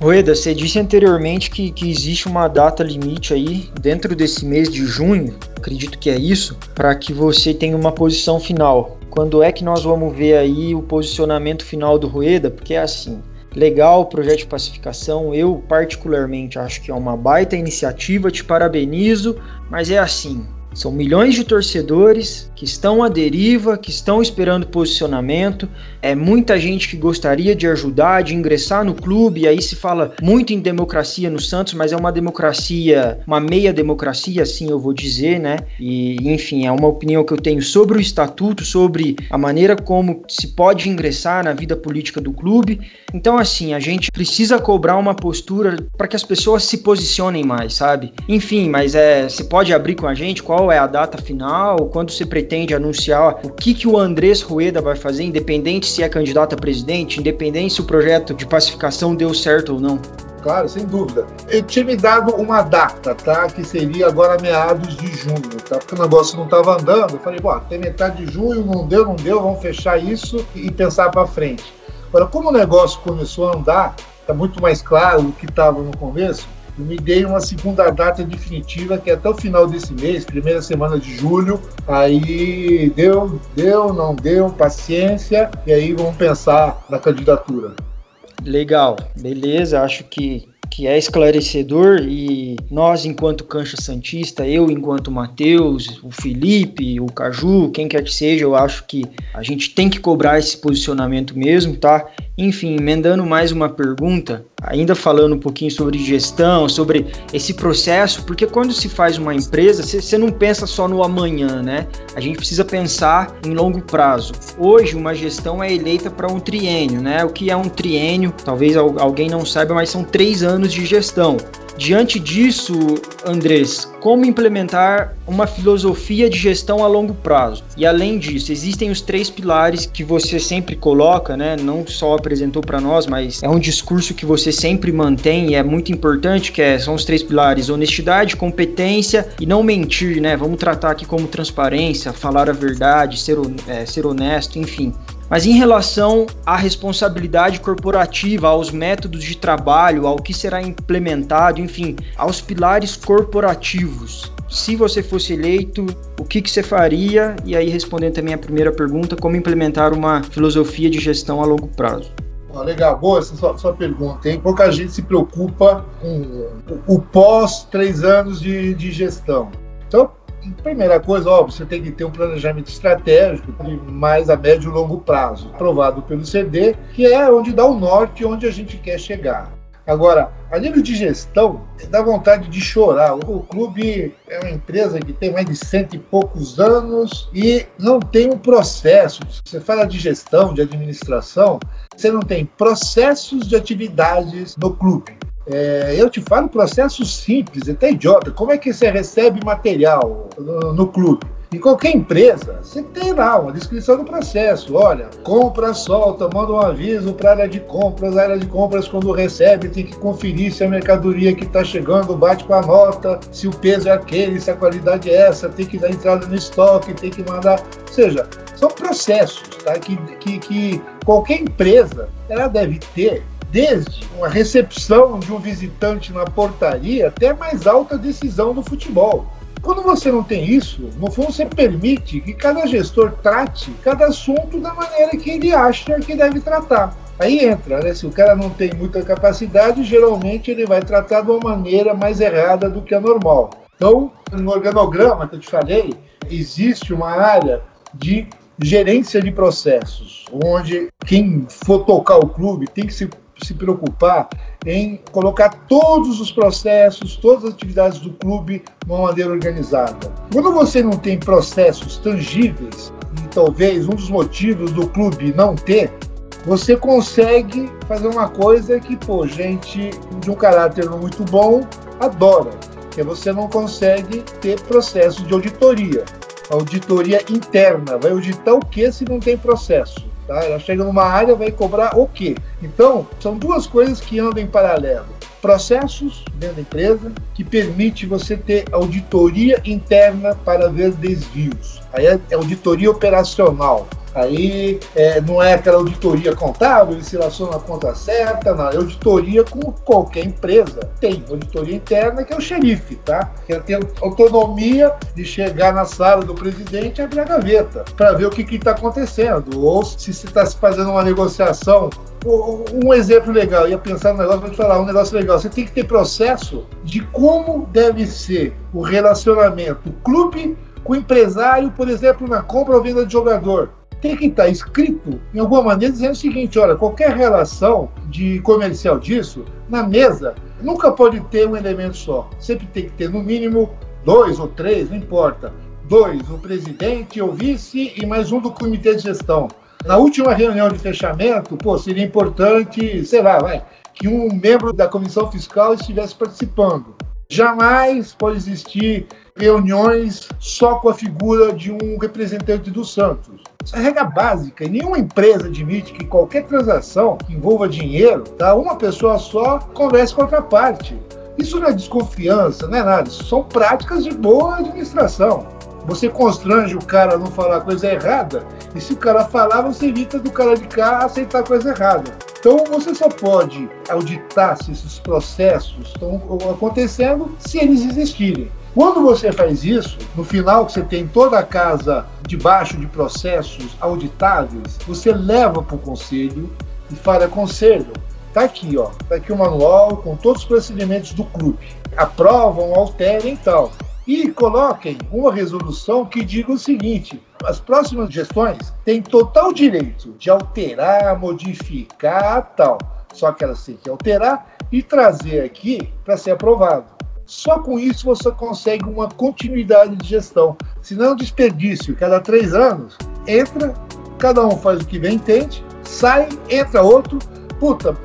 S3: Rueda, você disse anteriormente que, que existe uma data limite aí dentro desse mês de junho, acredito que é isso, para que você tenha uma posição final. Quando é que nós vamos ver aí o posicionamento final do Rueda? Porque é assim, legal o projeto de pacificação, eu particularmente acho que é uma baita iniciativa, te parabenizo, mas é assim, são milhões de torcedores que estão à deriva, que estão esperando posicionamento. É muita gente que gostaria de ajudar, de ingressar no clube. E aí se fala muito em democracia no Santos, mas é uma democracia, uma meia democracia, assim eu vou dizer, né? E enfim, é uma opinião que eu tenho sobre o estatuto, sobre a maneira como se pode ingressar na vida política do clube. Então, assim, a gente precisa cobrar uma postura para que as pessoas se posicionem mais, sabe? Enfim, mas é, se pode abrir com a gente qual qual é a data final, quando você pretende anunciar o que, que o Andrés Rueda vai fazer, independente se é candidato a presidente, independente se o projeto de pacificação deu certo ou não?
S5: Claro, sem dúvida. Eu tinha me dado uma data, tá? Que seria agora meados de junho, tá? Porque o negócio não estava andando. Eu falei, bom, até metade de junho, não deu, não deu, vamos fechar isso e pensar para frente. Agora, como o negócio começou a andar, está muito mais claro do que estava no começo, me dei uma segunda data definitiva, que é até o final desse mês, primeira semana de julho. Aí deu, deu, não deu, paciência, e aí vamos pensar na candidatura.
S3: Legal, beleza. Acho que que é esclarecedor e nós, enquanto Cancha Santista, eu, enquanto Matheus, o Felipe, o Caju, quem quer que seja, eu acho que a gente tem que cobrar esse posicionamento mesmo, tá? Enfim, emendando mais uma pergunta, ainda falando um pouquinho sobre gestão, sobre esse processo, porque quando se faz uma empresa, você não pensa só no amanhã, né? A gente precisa pensar em longo prazo. Hoje, uma gestão é eleita para um triênio, né? O que é um triênio? Talvez alguém não saiba, mas são três anos de gestão. Diante disso, Andrés, como implementar uma filosofia de gestão a longo prazo? E além disso, existem os três pilares que você sempre coloca, né? Não só apresentou para nós, mas é um discurso que você sempre mantém e é muito importante, que é, são os três pilares: honestidade, competência e não mentir, né? Vamos tratar aqui como transparência, falar a verdade, ser, é, ser honesto, enfim. Mas em relação à responsabilidade corporativa, aos métodos de trabalho, ao que será implementado, enfim, aos pilares corporativos, se você fosse eleito, o que, que você faria? E aí, respondendo também a primeira pergunta, como implementar uma filosofia de gestão a longo prazo?
S5: Oh, legal, boa essa sua, sua pergunta. Hein? Pouca gente se preocupa com o, o pós três anos de, de gestão. Então, primeira coisa, óbvio, você tem que ter um planejamento estratégico mais a médio e longo prazo, aprovado pelo CD, que é onde dá o norte, onde a gente quer chegar. Agora, a nível de gestão, dá vontade de chorar. O clube é uma empresa que tem mais de cento e poucos anos e não tem um processo. Você fala de gestão, de administração, você não tem processos de atividades no clube. É, eu te falo processos simples, até idiota. Como é que você recebe material no, no clube? Em qualquer empresa, você tem lá uma descrição do processo. Olha, compra, solta, manda um aviso para a área de compras. A área de compras, quando recebe, tem que conferir se a mercadoria que está chegando bate com a nota, se o peso é aquele, se a qualidade é essa, tem que dar entrada no estoque, tem que mandar. Ou seja, são processos tá? que, que, que qualquer empresa ela deve ter desde uma recepção de um visitante na portaria até a mais alta decisão do futebol. Quando você não tem isso, no fundo você permite que cada gestor trate cada assunto da maneira que ele acha que deve tratar. Aí entra, né? Se o cara não tem muita capacidade, geralmente ele vai tratar de uma maneira mais errada do que a normal. Então, no organograma que eu te falei, existe uma área de gerência de processos, onde quem for tocar o clube tem que se se preocupar em colocar todos os processos, todas as atividades do clube de uma maneira organizada. Quando você não tem processos tangíveis, e talvez um dos motivos do clube não ter, você consegue fazer uma coisa que, pô, gente de um caráter muito bom adora, que é você não consegue ter processo de auditoria. Auditoria interna, vai auditar o que se não tem processo? Tá? Ela chega numa área vai cobrar o quê? Então, são duas coisas que andam em paralelo. Processos dentro da empresa que permite você ter auditoria interna para ver desvios. Aí é auditoria operacional. Aí é, não é aquela auditoria contábil, ele se relaciona na conta certa, não. É auditoria como qualquer empresa. Tem auditoria interna que é o xerife, tá? Que tem autonomia de chegar na sala do presidente e abrir a gaveta para ver o que está acontecendo. Ou se você está fazendo uma negociação um exemplo legal, ia pensar no negócio, vou te falar, um negócio legal. Você tem que ter processo de como deve ser o relacionamento clube com o empresário, por exemplo, na compra ou venda de jogador tem que estar escrito em alguma maneira dizendo o seguinte: olha, qualquer relação de comercial disso, na mesa, nunca pode ter um elemento só. Sempre tem que ter, no mínimo, dois ou três, não importa. Dois, o presidente, o vice e mais um do comitê de gestão. Na última reunião de fechamento, pô, seria importante, sei lá, vai, que um membro da comissão fiscal estivesse participando. Jamais pode existir reuniões só com a figura de um representante do Santos. Isso é regra básica. E nenhuma empresa admite que qualquer transação que envolva dinheiro, tá? uma pessoa só converse com outra parte. Isso não é desconfiança, não é nada. Isso são práticas de boa administração. Você constrange o cara a não falar coisa errada, e se o cara falar, você evita do cara de cá aceitar coisa errada. Então você só pode auditar se esses processos estão acontecendo se eles existirem. Quando você faz isso, no final que você tem toda a casa debaixo de processos auditáveis, você leva para o conselho e fala, conselho, tá aqui, ó, tá aqui o manual com todos os procedimentos do clube. Aprovam, alterem e tal. E coloquem uma resolução que diga o seguinte: as próximas gestões têm total direito de alterar, modificar, tal. Só que elas têm que alterar e trazer aqui para ser aprovado. Só com isso você consegue uma continuidade de gestão. Se não, é desperdício. Cada três anos, entra, cada um faz o que bem entende, sai, entra outro, puta,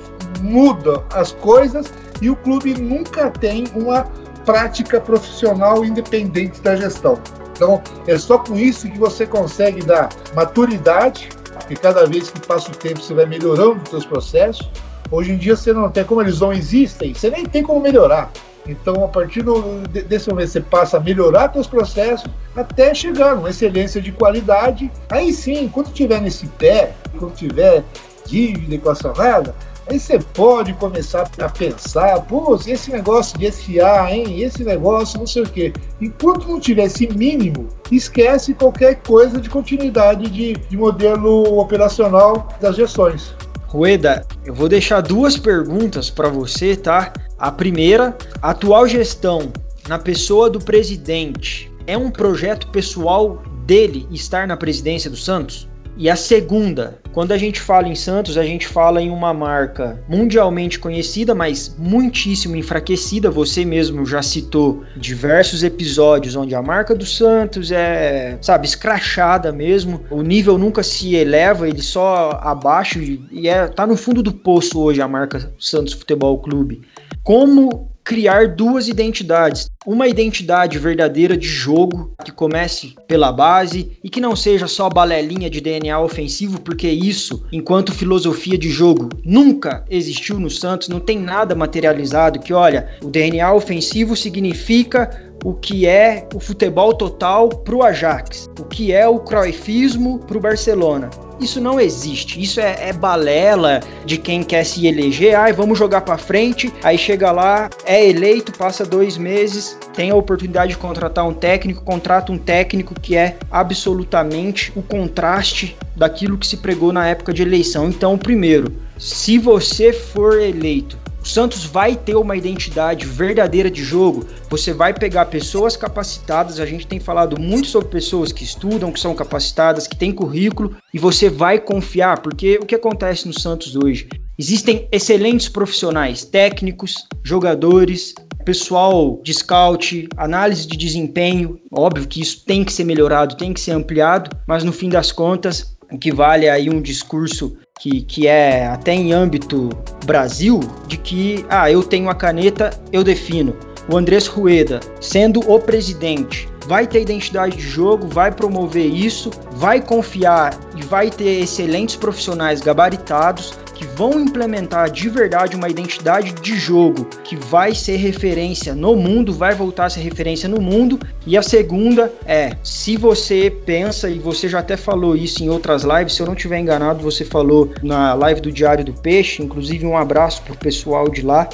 S5: muda as coisas e o clube nunca tem uma prática profissional independente da gestão. Então, é só com isso que você consegue dar maturidade, porque cada vez que passa o tempo você vai melhorando os seus processos. Hoje em dia você não tem, como eles não existem, você nem tem como melhorar. Então, a partir do, desse momento, você passa a melhorar seus processos até chegar numa excelência de qualidade. Aí sim, quando tiver nesse pé, quando tiver dívida equacionada, aí você pode começar a pensar, pô, esse negócio de SA, hein? Esse negócio, não sei o quê. Enquanto não tiver esse mínimo, esquece qualquer coisa de continuidade de, de modelo operacional das gestões.
S3: Rueda, eu vou deixar duas perguntas para você, tá? A primeira, a atual gestão na pessoa do presidente é um projeto pessoal dele estar na presidência do Santos? E a segunda, quando a gente fala em Santos, a gente fala em uma marca mundialmente conhecida, mas muitíssimo enfraquecida. Você mesmo já citou diversos episódios onde a marca do Santos é, sabe, escrachada mesmo. O nível nunca se eleva, ele só abaixo e é tá no fundo do poço hoje a marca Santos Futebol Clube. Como criar duas identidades. Uma identidade verdadeira de jogo, que comece pela base e que não seja só balelinha de DNA ofensivo, porque isso, enquanto filosofia de jogo, nunca existiu no Santos, não tem nada materializado que, olha, o DNA ofensivo significa o que é o futebol total para o Ajax, o que é o croifismo para o Barcelona. Isso não existe. Isso é, é, balela de quem quer se eleger. Ai, vamos jogar para frente. Aí chega lá, é eleito, passa dois meses, tem a oportunidade de contratar um técnico, contrata um técnico que é absolutamente o contraste daquilo que se pregou na época de eleição. Então, primeiro, se você for eleito o Santos vai ter uma identidade verdadeira de jogo. Você vai pegar pessoas capacitadas, a gente tem falado muito sobre pessoas que estudam, que são capacitadas, que têm currículo, e você vai confiar, porque o que acontece no Santos hoje? Existem excelentes profissionais, técnicos, jogadores, pessoal de scout, análise de desempenho. Óbvio que isso tem que ser melhorado, tem que ser ampliado, mas no fim das contas, o que vale aí um discurso que, que é até em âmbito Brasil, de que, ah, eu tenho a caneta, eu defino. O Andrés Rueda, sendo o presidente, vai ter identidade de jogo, vai promover isso, vai confiar e vai ter excelentes profissionais gabaritados que vão implementar de verdade uma identidade de jogo que vai ser referência no mundo, vai voltar a ser referência no mundo. E a segunda é, se você pensa, e você já até falou isso em outras lives, se eu não tiver enganado, você falou na live do Diário do Peixe, inclusive um abraço pro pessoal de lá,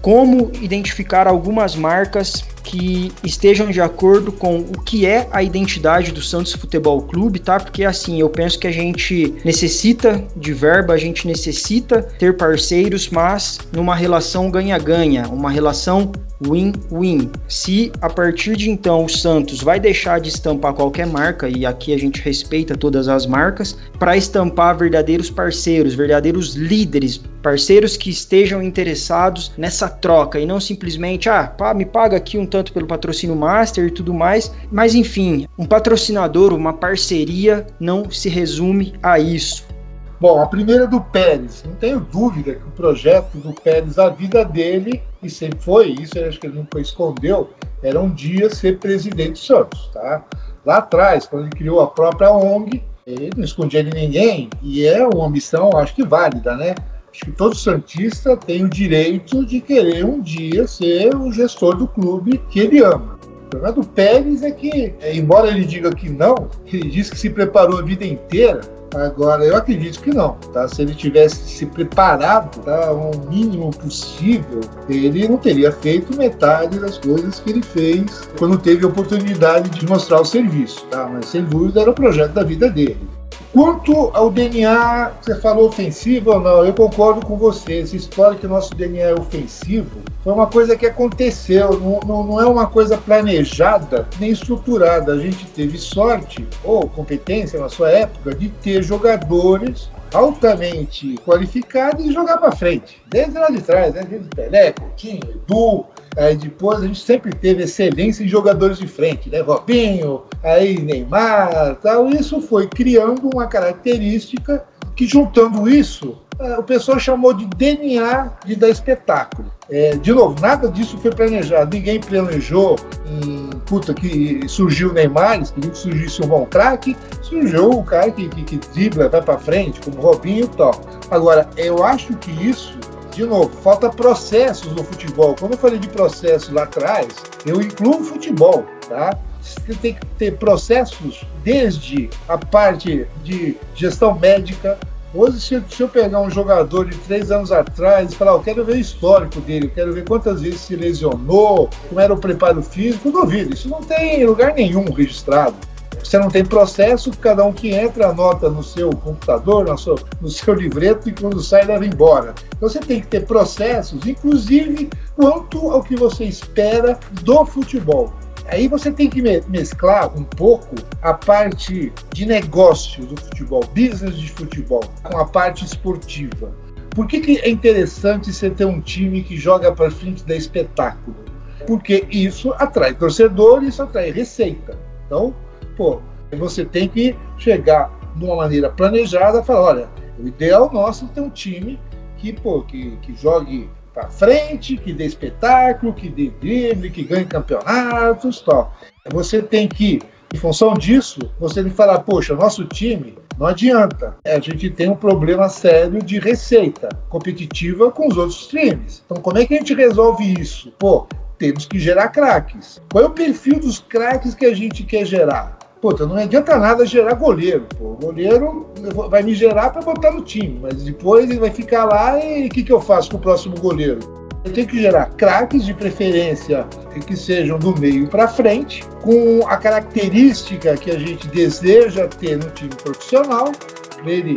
S3: como identificar algumas marcas que estejam de acordo com o que é a identidade do Santos Futebol Clube, tá? Porque assim, eu penso que a gente necessita de verba, a gente necessita ter parceiros, mas numa relação ganha-ganha, uma relação win-win. Se a partir de então o Santos vai deixar de estampar qualquer marca, e aqui a gente respeita todas as marcas, para estampar verdadeiros parceiros, verdadeiros líderes, parceiros que estejam interessados nessa troca e não simplesmente, ah, pá, me paga aqui um tanto pelo patrocínio master e tudo mais, mas enfim, um patrocinador, uma parceria não se resume a isso.
S5: Bom, a primeira do Pérez, não tenho dúvida que o projeto do Pérez, a vida dele, e sempre foi isso, acho que ele nunca escondeu, era um dia ser presidente do Santos, tá? Lá atrás, quando ele criou a própria ONG, ele não escondia de ninguém, e é uma missão, acho que válida, né? Acho que todo Santista tem o direito de querer um dia ser o gestor do clube que ele ama. O problema do Pérez é que, embora ele diga que não, ele diz que se preparou a vida inteira, Agora, eu acredito que não, tá? Se ele tivesse se preparado, tá, o mínimo possível, ele não teria feito metade das coisas que ele fez quando teve a oportunidade de mostrar o serviço, tá? Mas sem dúvida era o projeto da vida dele. Quanto ao DNA, você falou ofensivo ou não, eu concordo com você. Essa história que o nosso DNA é ofensivo foi uma coisa que aconteceu, não, não, não, é uma coisa planejada nem estruturada. A gente teve sorte ou competência na sua época de ter jogadores altamente qualificados e jogar para frente. Desde lá de trás, né? desde Pelé, Coutinho, Edu, Aí depois a gente sempre teve excelência em jogadores de frente, né? Robinho, aí Neymar, tal. Isso foi criando uma característica que juntando isso, é, o pessoal chamou de DNA de dar espetáculo. É, de novo, nada disso foi planejado. Ninguém planejou em puta que surgiu o Neymar, que surgisse um bom craque, surgiu o cara que, que, que dribla, vai para frente, como Robinho e tal. Agora, eu acho que isso de novo, falta processos no futebol. Quando eu falei de processo lá atrás, eu incluo o futebol, tá? Você tem que ter processos desde a parte de gestão médica, Hoje, se, eu pegar um jogador de três anos atrás e falar, eu quero ver o histórico dele, eu quero ver quantas vezes se lesionou, como era o preparo físico, duvido. Isso não tem lugar nenhum registrado. Você não tem processo, cada um que entra anota no seu computador, no seu, no seu livreto e quando sai leva embora. Então você tem que ter processos, inclusive quanto ao que você espera do futebol. Aí você tem que mesclar um pouco a parte de negócio do futebol, business de futebol, com a parte esportiva. Por que, que é interessante você ter um time que joga para frente da espetáculo? Porque isso atrai torcedor isso atrai receita. Então, pô, você tem que chegar de uma maneira planejada falar, olha, o ideal nosso é ter um time que, pô, que, que jogue para frente, que dê espetáculo, que dê drible, que ganhe campeonatos, tal. Você tem que, em função disso, você tem que falar, poxa, nosso time não adianta. É, a gente tem um problema sério de receita competitiva com os outros times. Então, como é que a gente resolve isso? Pô, temos que gerar craques. Qual é o perfil dos craques que a gente quer gerar? Puta, não adianta nada gerar goleiro. Pô. O goleiro vai me gerar para botar no time, mas depois ele vai ficar lá e o que, que eu faço com o próximo goleiro? Eu tenho que gerar craques de preferência que sejam do meio para frente, com a característica que a gente deseja ter no time profissional, ele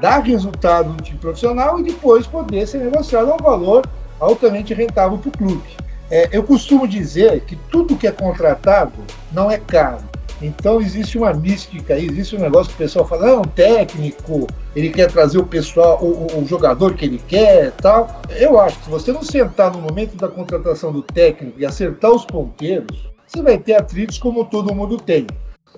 S5: dar resultado no time profissional e depois poder ser negociado a um valor altamente rentável para o clube. É, eu costumo dizer que tudo que é contratado não é caro. Então existe uma mística aí, existe um negócio que o pessoal fala, não, um técnico, ele quer trazer o pessoal, o, o, jogador que ele quer tal. Eu acho que se você não sentar no momento da contratação do técnico e acertar os ponteiros, você vai ter atritos como todo mundo tem.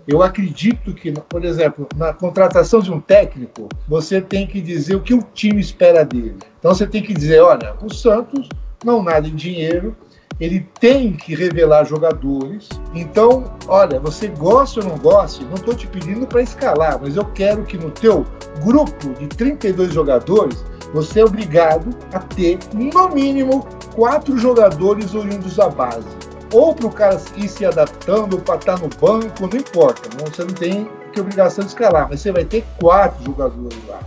S5: Eu acredito que, por exemplo, na contratação de um técnico, você tem que dizer o que o time espera dele. Então você tem que dizer, olha, o Santos não nada em dinheiro, ele tem que revelar jogadores. Então, olha, você gosta ou não gosta, não estou te pedindo para escalar, mas eu quero que no teu grupo de 32 jogadores, você é obrigado a ter, no mínimo, quatro jogadores oriundos da base. Ou para o cara ir se adaptando para estar tá no banco, não importa. Você não tem que obrigação de escalar, mas você vai ter quatro jogadores lá.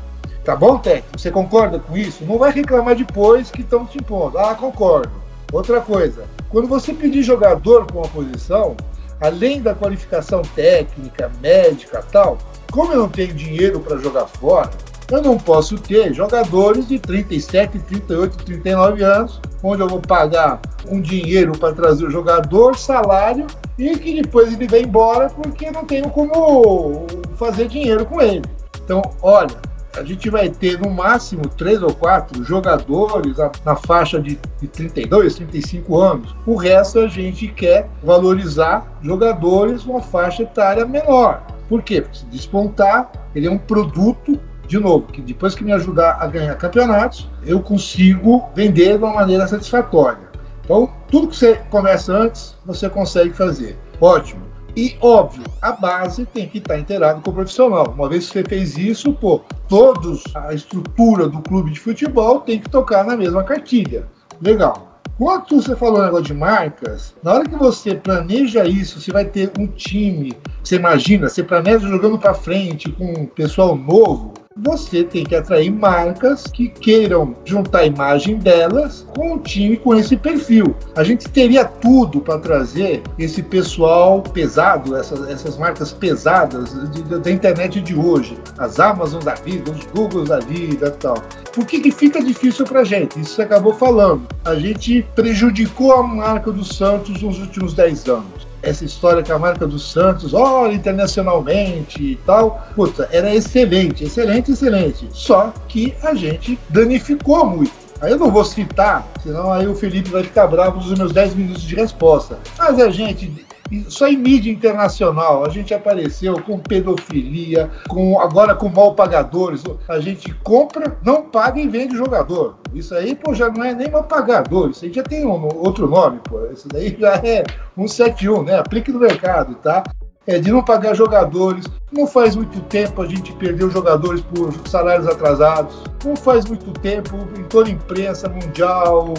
S5: Tá bom, técnico? Você concorda com isso? Não vai reclamar depois que estão te impondo. Ah, concordo. Outra coisa, quando você pedir jogador com uma posição, além da qualificação técnica, médica tal, como eu não tenho dinheiro para jogar fora, eu não posso ter jogadores de 37, 38, 39 anos, onde eu vou pagar um dinheiro para trazer o jogador, salário, e que depois ele vai embora porque não tenho como fazer dinheiro com ele. Então, olha, a gente vai ter no máximo três ou quatro jogadores na faixa de, de 32, 35 anos. O resto a gente quer valorizar jogadores uma faixa etária menor. Por quê? Porque se despontar, ele é um produto de novo, que depois que me ajudar a ganhar campeonatos, eu consigo vender de uma maneira satisfatória. Então, tudo que você começa antes, você consegue fazer. Ótimo. E, óbvio, a base tem que estar inteirada com o profissional. Uma vez que você fez isso, pô, todos, a estrutura do clube de futebol tem que tocar na mesma cartilha. Legal. Quanto você falou no negócio de marcas, na hora que você planeja isso, você vai ter um time, você imagina, você planeja jogando para frente com um pessoal novo, você tem que atrair marcas que queiram juntar a imagem delas com um time com esse perfil. A gente teria tudo para trazer esse pessoal pesado, essas, essas marcas pesadas de, da internet de hoje, as Amazon da vida, os Googles da vida e tal. Por que, que fica difícil para a gente? Isso você acabou falando. A gente prejudicou a marca do Santos nos últimos 10 anos essa história com a marca do Santos, olha, internacionalmente e tal, puta, era excelente, excelente, excelente. Só que a gente danificou muito. Aí eu não vou citar, senão aí o Felipe vai ficar bravo dos meus 10 minutos de resposta. Mas a gente só em mídia internacional a gente apareceu com pedofilia, com agora com mal pagadores. A gente compra, não paga e vende jogador. Isso aí, pô, já não é nem mal pagador. Isso aí já tem um, outro nome, pô. Isso daí já é 171, né? Aplique no mercado, tá? É, de não pagar jogadores. Não faz muito tempo a gente perdeu jogadores por salários atrasados. Não faz muito tempo, em toda a imprensa mundial,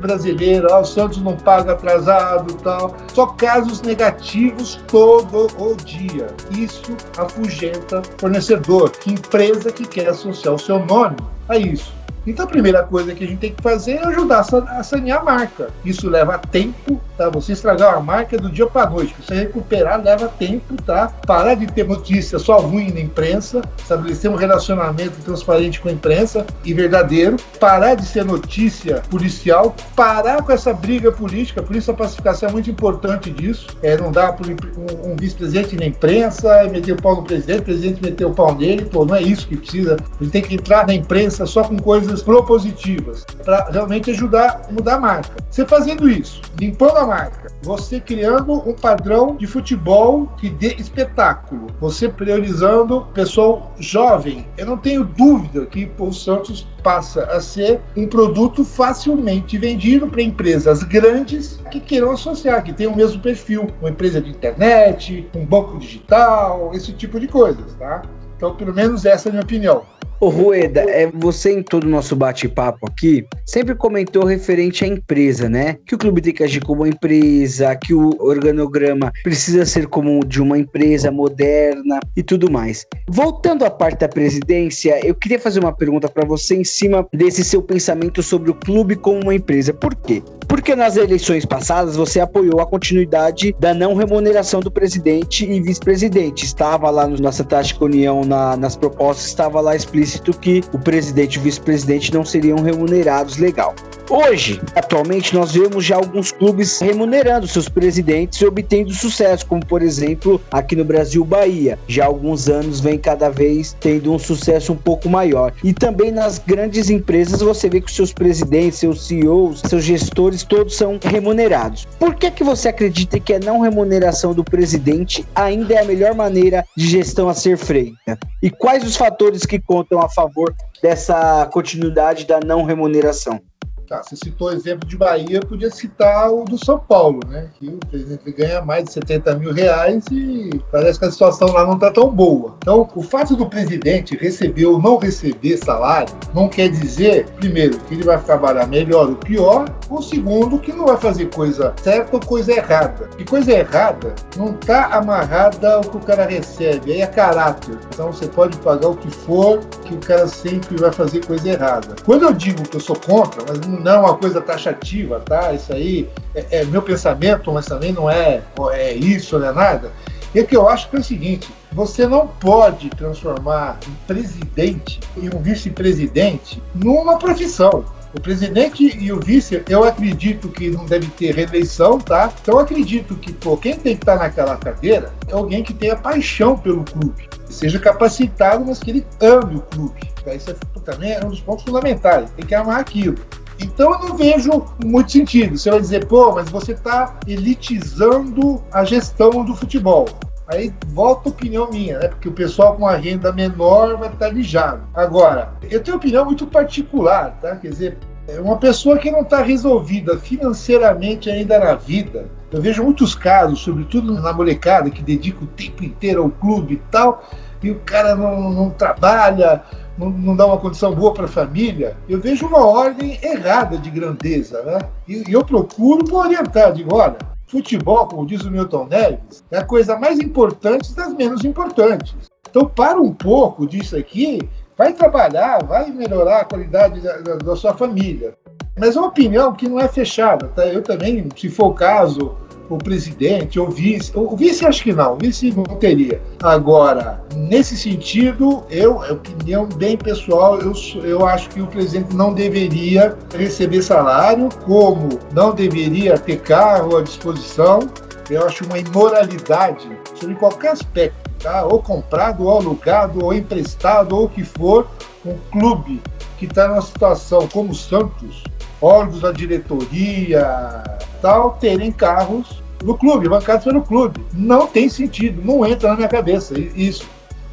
S5: brasileira, ah, o Santos não paga atrasado tal. Só casos negativos todo o dia. Isso afugenta fornecedor, que empresa que quer associar o seu nome a isso. Então a primeira coisa que a gente tem que fazer é ajudar a sanear a marca. Isso leva tempo, tá? Você estragar uma marca do dia para noite. Você recuperar leva tempo, tá? Parar de ter notícia só ruim na imprensa, estabelecer um relacionamento transparente com a imprensa e verdadeiro, parar de ser notícia policial, parar com essa briga política. Por isso a pacificação é muito importante disso. É não dar um, um vice-presidente na imprensa e meter o pau no presidente, o presidente meter o pau nele. Pô, não é isso que precisa. A gente tem que entrar na imprensa só com coisas coisas propositivas para realmente ajudar a mudar a marca. Você fazendo isso, limpando a marca, você criando um padrão de futebol que dê espetáculo, você priorizando pessoal jovem. Eu não tenho dúvida que o Santos passa a ser um produto facilmente vendido para empresas grandes que queiram associar, que tenham o mesmo perfil, uma empresa de internet, um banco digital, esse tipo de coisas, tá? Então, pelo menos essa é a minha opinião.
S2: Ô Rueda, é, você em todo o nosso bate-papo aqui sempre comentou referente à empresa, né? Que o clube tem que agir como uma empresa, que o organograma precisa ser como de uma empresa moderna e tudo mais. Voltando à parte da presidência, eu queria fazer uma pergunta para você em cima desse seu pensamento sobre o clube como uma empresa. Por quê? Porque nas eleições passadas você apoiou a continuidade da não remuneração do presidente e vice-presidente. Estava lá na Fantástica União, na, nas propostas, estava lá explícito explícito que o presidente e o vice-presidente não seriam remunerados legal. Hoje, atualmente, nós vemos já alguns clubes remunerando seus presidentes e obtendo sucesso, como por exemplo aqui no Brasil, Bahia. Já há alguns anos vem cada vez tendo um sucesso um pouco maior. E também nas grandes empresas você vê que seus presidentes, seus CEOs, seus gestores, todos são remunerados. Por que, que você acredita que a não remuneração do presidente ainda é a melhor maneira de gestão a ser feita? E quais os fatores que contam a favor dessa continuidade da não remuneração?
S5: Tá, você citou o exemplo de Bahia, podia citar o do São Paulo, né? Que o presidente ganha mais de 70 mil reais e parece que a situação lá não está tão boa. Então, o fato do presidente receber ou não receber salário não quer dizer, primeiro, que ele vai trabalhar melhor ou pior, ou segundo, que não vai fazer coisa certa ou coisa errada. E coisa errada não está amarrada ao que o cara recebe, aí é caráter. Então, você pode pagar o que for, que o cara sempre vai fazer coisa errada. Quando eu digo que eu sou contra, mas não não é uma coisa taxativa, tá? Isso aí é, é meu pensamento, mas também não é, é isso, não é nada. E o que eu acho que é o seguinte: você não pode transformar um presidente e um vice-presidente numa profissão. O presidente e o vice, eu acredito que não deve ter reeleição, tá? Então acredito que pô, quem tem que estar naquela cadeira é alguém que tenha paixão pelo clube, seja capacitado, mas que ele ame o clube. Isso é, também é um dos pontos fundamentais. Tem que amar aquilo. Então eu não vejo muito sentido. Você vai dizer, pô, mas você está elitizando a gestão do futebol. Aí volta a opinião minha, né? Porque o pessoal com a renda menor vai estar lijado. Agora, eu tenho opinião muito particular, tá? Quer dizer, é uma pessoa que não está resolvida financeiramente ainda na vida. Eu vejo muitos casos, sobretudo na molecada, que dedica o tempo inteiro ao clube e tal, e o cara não, não trabalha, não, não dá uma condição boa para a família, eu vejo uma ordem errada de grandeza, né? E, e eu procuro orientar, digo, olha, futebol, como diz o Milton Neves, é a coisa mais importante das menos importantes. Então, para um pouco disso aqui, vai trabalhar, vai melhorar a qualidade da, da, da sua família. Mas é uma opinião que não é fechada, tá? Eu também, se for o caso, o presidente ou vice. O vice acho que não, o vice não teria. Agora, nesse sentido, eu, é opinião bem pessoal, eu, eu acho que o presidente não deveria receber salário, como não deveria ter carro à disposição. Eu acho uma imoralidade sobre qualquer aspecto, tá? ou comprado, ou alugado, ou emprestado, ou o que for, um clube que está numa situação como o Santos, órgãos da diretoria, tal, terem carros no clube, bancados pelo clube. Não tem sentido, não entra na minha cabeça isso.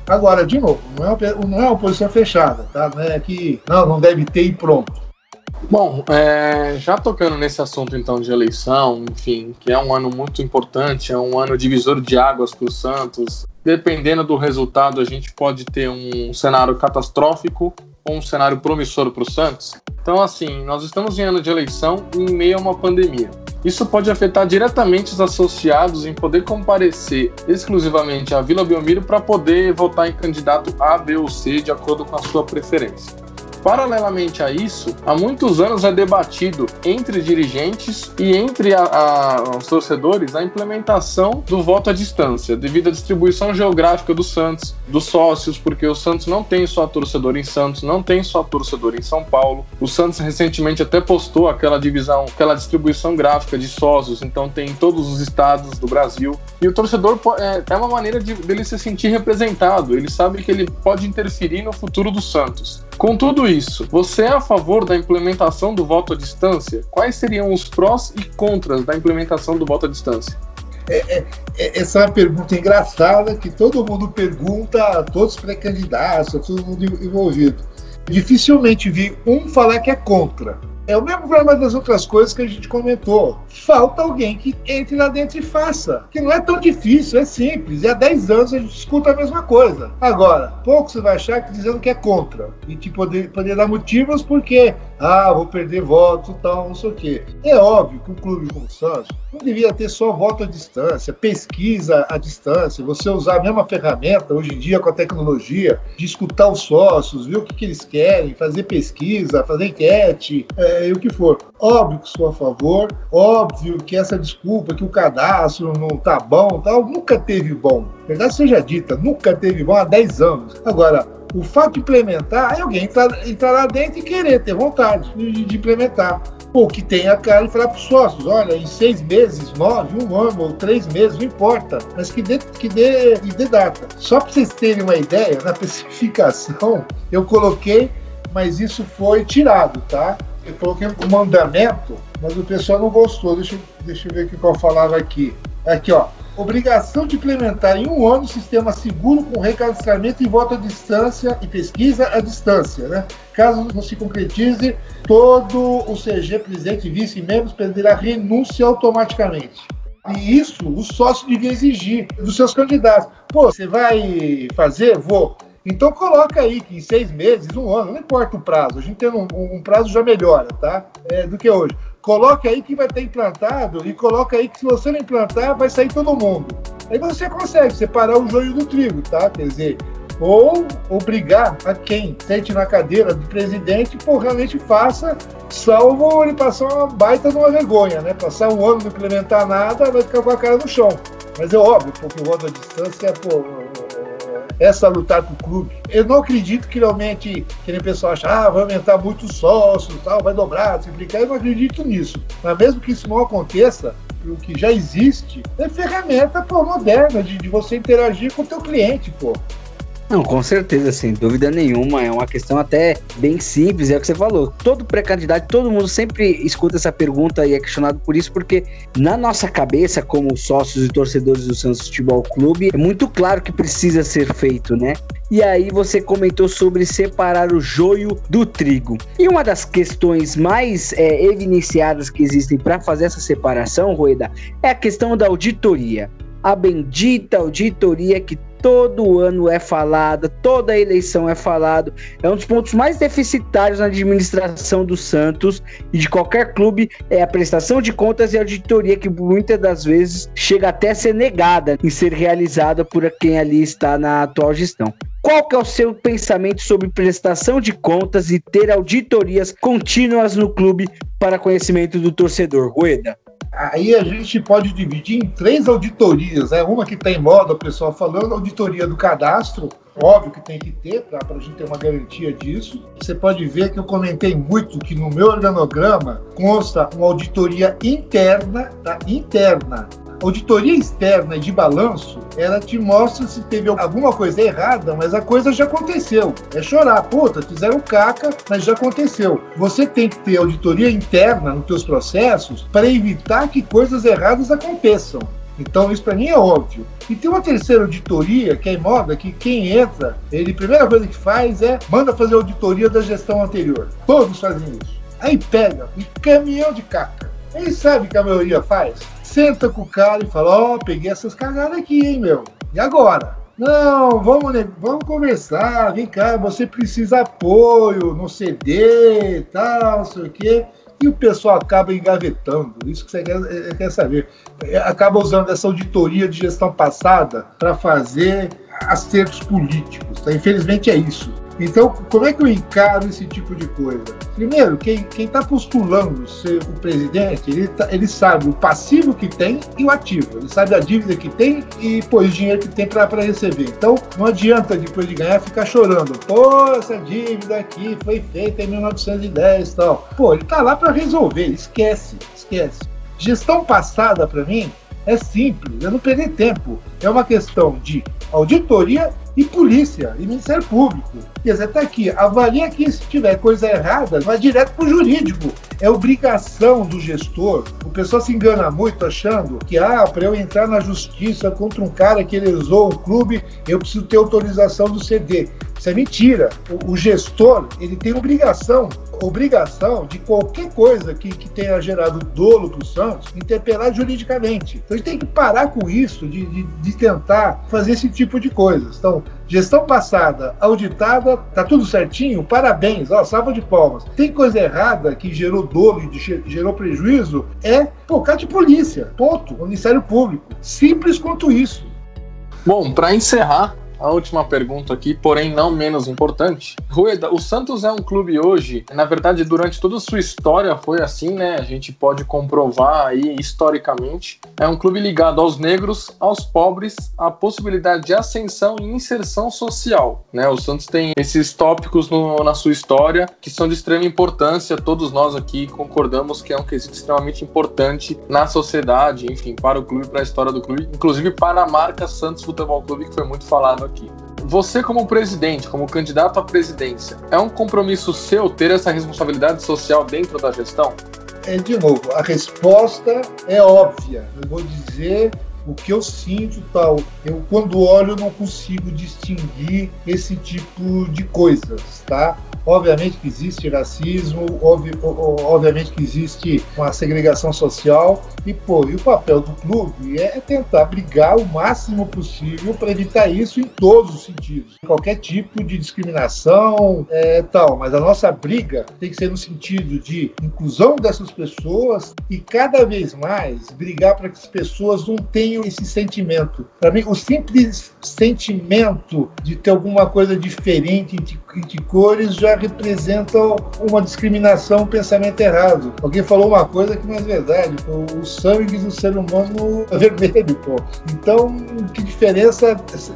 S5: Agora, de novo, não é uma, não é uma posição fechada, tá? Não é que não, não deve ter e pronto.
S4: Bom, é, já tocando nesse assunto então de eleição, enfim, que é um ano muito importante, é um ano divisor de águas para o Santos. Dependendo do resultado, a gente pode ter um cenário catastrófico um cenário promissor para o Santos? Então, assim, nós estamos em ano de eleição em meio a uma pandemia. Isso pode afetar diretamente os associados em poder comparecer exclusivamente à Vila Belmiro para poder votar em candidato A, B ou C de acordo com a sua preferência. Paralelamente a isso, há muitos anos é debatido entre dirigentes e entre a, a, os torcedores a implementação do voto à distância, devido à distribuição geográfica do Santos, dos sócios, porque o Santos não tem só torcedor em Santos, não tem só torcedor em São Paulo. O Santos recentemente até postou aquela divisão, aquela distribuição gráfica de sócios, então tem em todos os estados do Brasil. E o torcedor é, é uma maneira de, dele se sentir representado, ele sabe que ele pode interferir no futuro do Santos. Com tudo isso, você é a favor da implementação do voto à distância? Quais seriam os prós e contras da implementação do voto à distância?
S5: É, é, é essa é uma pergunta engraçada que todo mundo pergunta a todos os pré-candidatos, a todo mundo envolvido. Dificilmente vi um falar que é contra. É o mesmo problema das outras coisas que a gente comentou. Falta alguém que entre lá dentro e faça. Que não é tão difícil, é simples. E há 10 anos a gente escuta a mesma coisa. Agora, pouco você vai achar que dizendo que é contra. E te poder, poder dar motivos porque, ah, vou perder votos e tal, não sei o quê. É óbvio que um clube como o Santos não devia ter só voto à distância, pesquisa à distância, você usar a mesma ferramenta, hoje em dia com a tecnologia, de escutar os sócios, ver o que, que eles querem, fazer pesquisa, fazer enquete. É, é, e o que for. Óbvio que sou a favor, óbvio que essa desculpa que o cadastro não tá bom, tal, nunca teve bom. Verdade seja dita, nunca teve bom há 10 anos. Agora, o fato de implementar alguém entrar, entrar lá dentro e querer, ter vontade de, de implementar. Ou que tenha a cara e falar para os sócios: olha, em seis meses, nove, um ano ou três meses, não importa, mas que dê, que dê, que dê data. Só para vocês terem uma ideia, na especificação, eu coloquei, mas isso foi tirado, tá? Eu coloquei um mandamento, mas o pessoal não gostou. Deixa, deixa eu ver o que eu falava aqui. Aqui, ó. Obrigação de implementar em um ano sistema seguro com recadastramento e voto à distância e pesquisa à distância, né? Caso não se concretize, todo o CG, presidente, e membros perderá renúncia automaticamente. E isso o sócio devia exigir dos seus candidatos. Pô, você vai fazer? Vou. Então coloca aí que em seis meses, um ano, não importa o prazo, a gente tem um, um prazo já melhora, tá? É, do que hoje. Coloque aí que vai ter implantado e coloca aí que se você não implantar, vai sair todo mundo. Aí você consegue separar o joio do trigo, tá? Quer dizer, ou obrigar a quem sente na cadeira do presidente, por realmente faça, salvo ele passar uma baita de uma vergonha, né? Passar um ano não implementar nada, vai ficar com a cara no chão. Mas é óbvio, porque o voto à distância, pô, essa lutar com o clube. Eu não acredito que realmente, que nem o pessoal acha, ah, vai aumentar muito os sócios, tal, vai dobrar, simplificar. Eu não acredito nisso. Mas mesmo que isso não aconteça, o que já existe é ferramenta pô, moderna de, de você interagir com o teu cliente, pô.
S2: Não, com certeza, sem dúvida nenhuma. É uma questão até bem simples, é o que você falou. Todo pré-candidato, todo mundo sempre escuta essa pergunta e é questionado por isso, porque na nossa cabeça, como sócios e torcedores do Santos Futebol Clube, é muito claro que precisa ser feito, né? E aí você comentou sobre separar o joio do trigo. E uma das questões mais é, evidenciadas que existem para fazer essa separação, Rueda, é a questão da auditoria. A bendita auditoria que todo ano é falado, toda eleição é falado. É um dos pontos mais deficitários na administração do Santos e de qualquer clube é a prestação de contas e auditoria que muitas das vezes chega até a ser negada em ser realizada por quem ali está na atual gestão. Qual que é o seu pensamento sobre prestação de contas e ter auditorias contínuas no clube para conhecimento do torcedor, Rueda?
S5: Aí a gente pode dividir em três auditorias, né? Uma que está em moda, o pessoal falando, auditoria do cadastro, óbvio que tem que ter, para a gente ter uma garantia disso. Você pode ver que eu comentei muito que no meu organograma consta uma auditoria interna, tá? interna, auditoria externa de balanço, ela te mostra se teve alguma coisa errada, mas a coisa já aconteceu. É chorar, puta, fizeram caca, mas já aconteceu. Você tem que ter auditoria interna nos teus processos para evitar que coisas erradas aconteçam. Então, isso para mim é óbvio. E tem uma terceira auditoria que é em moda, que quem entra, ele a primeira coisa que faz é manda fazer auditoria da gestão anterior. Todos fazem isso. Aí pega um caminhão de caca. Ele sabe que a maioria faz? Senta com o cara e fala: Ó, oh, peguei essas cagadas aqui, hein, meu. E agora? Não, vamos, vamos conversar, vem cá, você precisa apoio no CD, tal, não sei o quê. E o pessoal acaba engavetando, isso que você quer, é, quer saber. Acaba usando essa auditoria de gestão passada para fazer acertos políticos. Tá? Infelizmente é isso. Então, como é que eu encaro esse tipo de coisa? Primeiro, quem está postulando ser o presidente, ele, tá, ele sabe o passivo que tem e o ativo. Ele sabe a dívida que tem e o dinheiro que tem para receber. Então, não adianta depois de ganhar ficar chorando. Pô, essa dívida aqui foi feita em 1910 e tal. Pô, ele está lá para resolver. Esquece, esquece. Gestão passada, para mim, é simples, é não perder tempo. É uma questão de auditoria e polícia, e Ministério Público. Dizer, está aqui, avalia que se tiver coisa errada, vai direto para o jurídico. É obrigação do gestor. O pessoal se engana muito achando que, ah, para eu entrar na justiça contra um cara que lesou o clube, eu preciso ter autorização do CD. Isso é mentira. O, o gestor, ele tem obrigação obrigação de qualquer coisa que, que tenha gerado dolo para o Santos interpelar juridicamente. Então a gente tem que parar com isso, de, de, de tentar fazer esse tipo de coisas. Então, gestão passada, auditada, tá tudo certinho, parabéns, ó, salva de palmas. Tem coisa errada que gerou dolo gerou prejuízo, é focar de polícia, ponto, Ministério Público. Simples quanto isso.
S4: Bom, para encerrar, a última pergunta aqui, porém não menos importante. Rueda, o Santos é um clube hoje, na verdade, durante toda a sua história foi assim, né? A gente pode comprovar aí historicamente. É um clube ligado aos negros, aos pobres, à possibilidade de ascensão e inserção social, né? O Santos tem esses tópicos no, na sua história que são de extrema importância. Todos nós aqui concordamos que é um quesito extremamente importante na sociedade, enfim, para o clube, para a história do clube, inclusive para a marca Santos Futebol Clube, que foi muito falado aqui aqui. Você, como presidente, como candidato à presidência, é um compromisso seu ter essa responsabilidade social dentro da gestão?
S5: É, de novo, a resposta é óbvia. Eu vou dizer o que eu sinto tal. Eu, quando olho, não consigo distinguir esse tipo de coisas, tá? Obviamente que existe racismo, obviamente que existe uma segregação social e, pô, e o papel do clube é tentar brigar o máximo possível para evitar isso em todos os sentidos. Qualquer tipo de discriminação é, tal, mas a nossa briga tem que ser no sentido de inclusão dessas pessoas e cada vez mais brigar para que as pessoas não tenham esse sentimento. Para mim, o simples sentimento de ter alguma coisa diferente entre cores já representam uma discriminação, um pensamento errado. Alguém falou uma coisa que não é verdade, pô, o sangue do ser humano é vermelho, pô. Então, que diferença,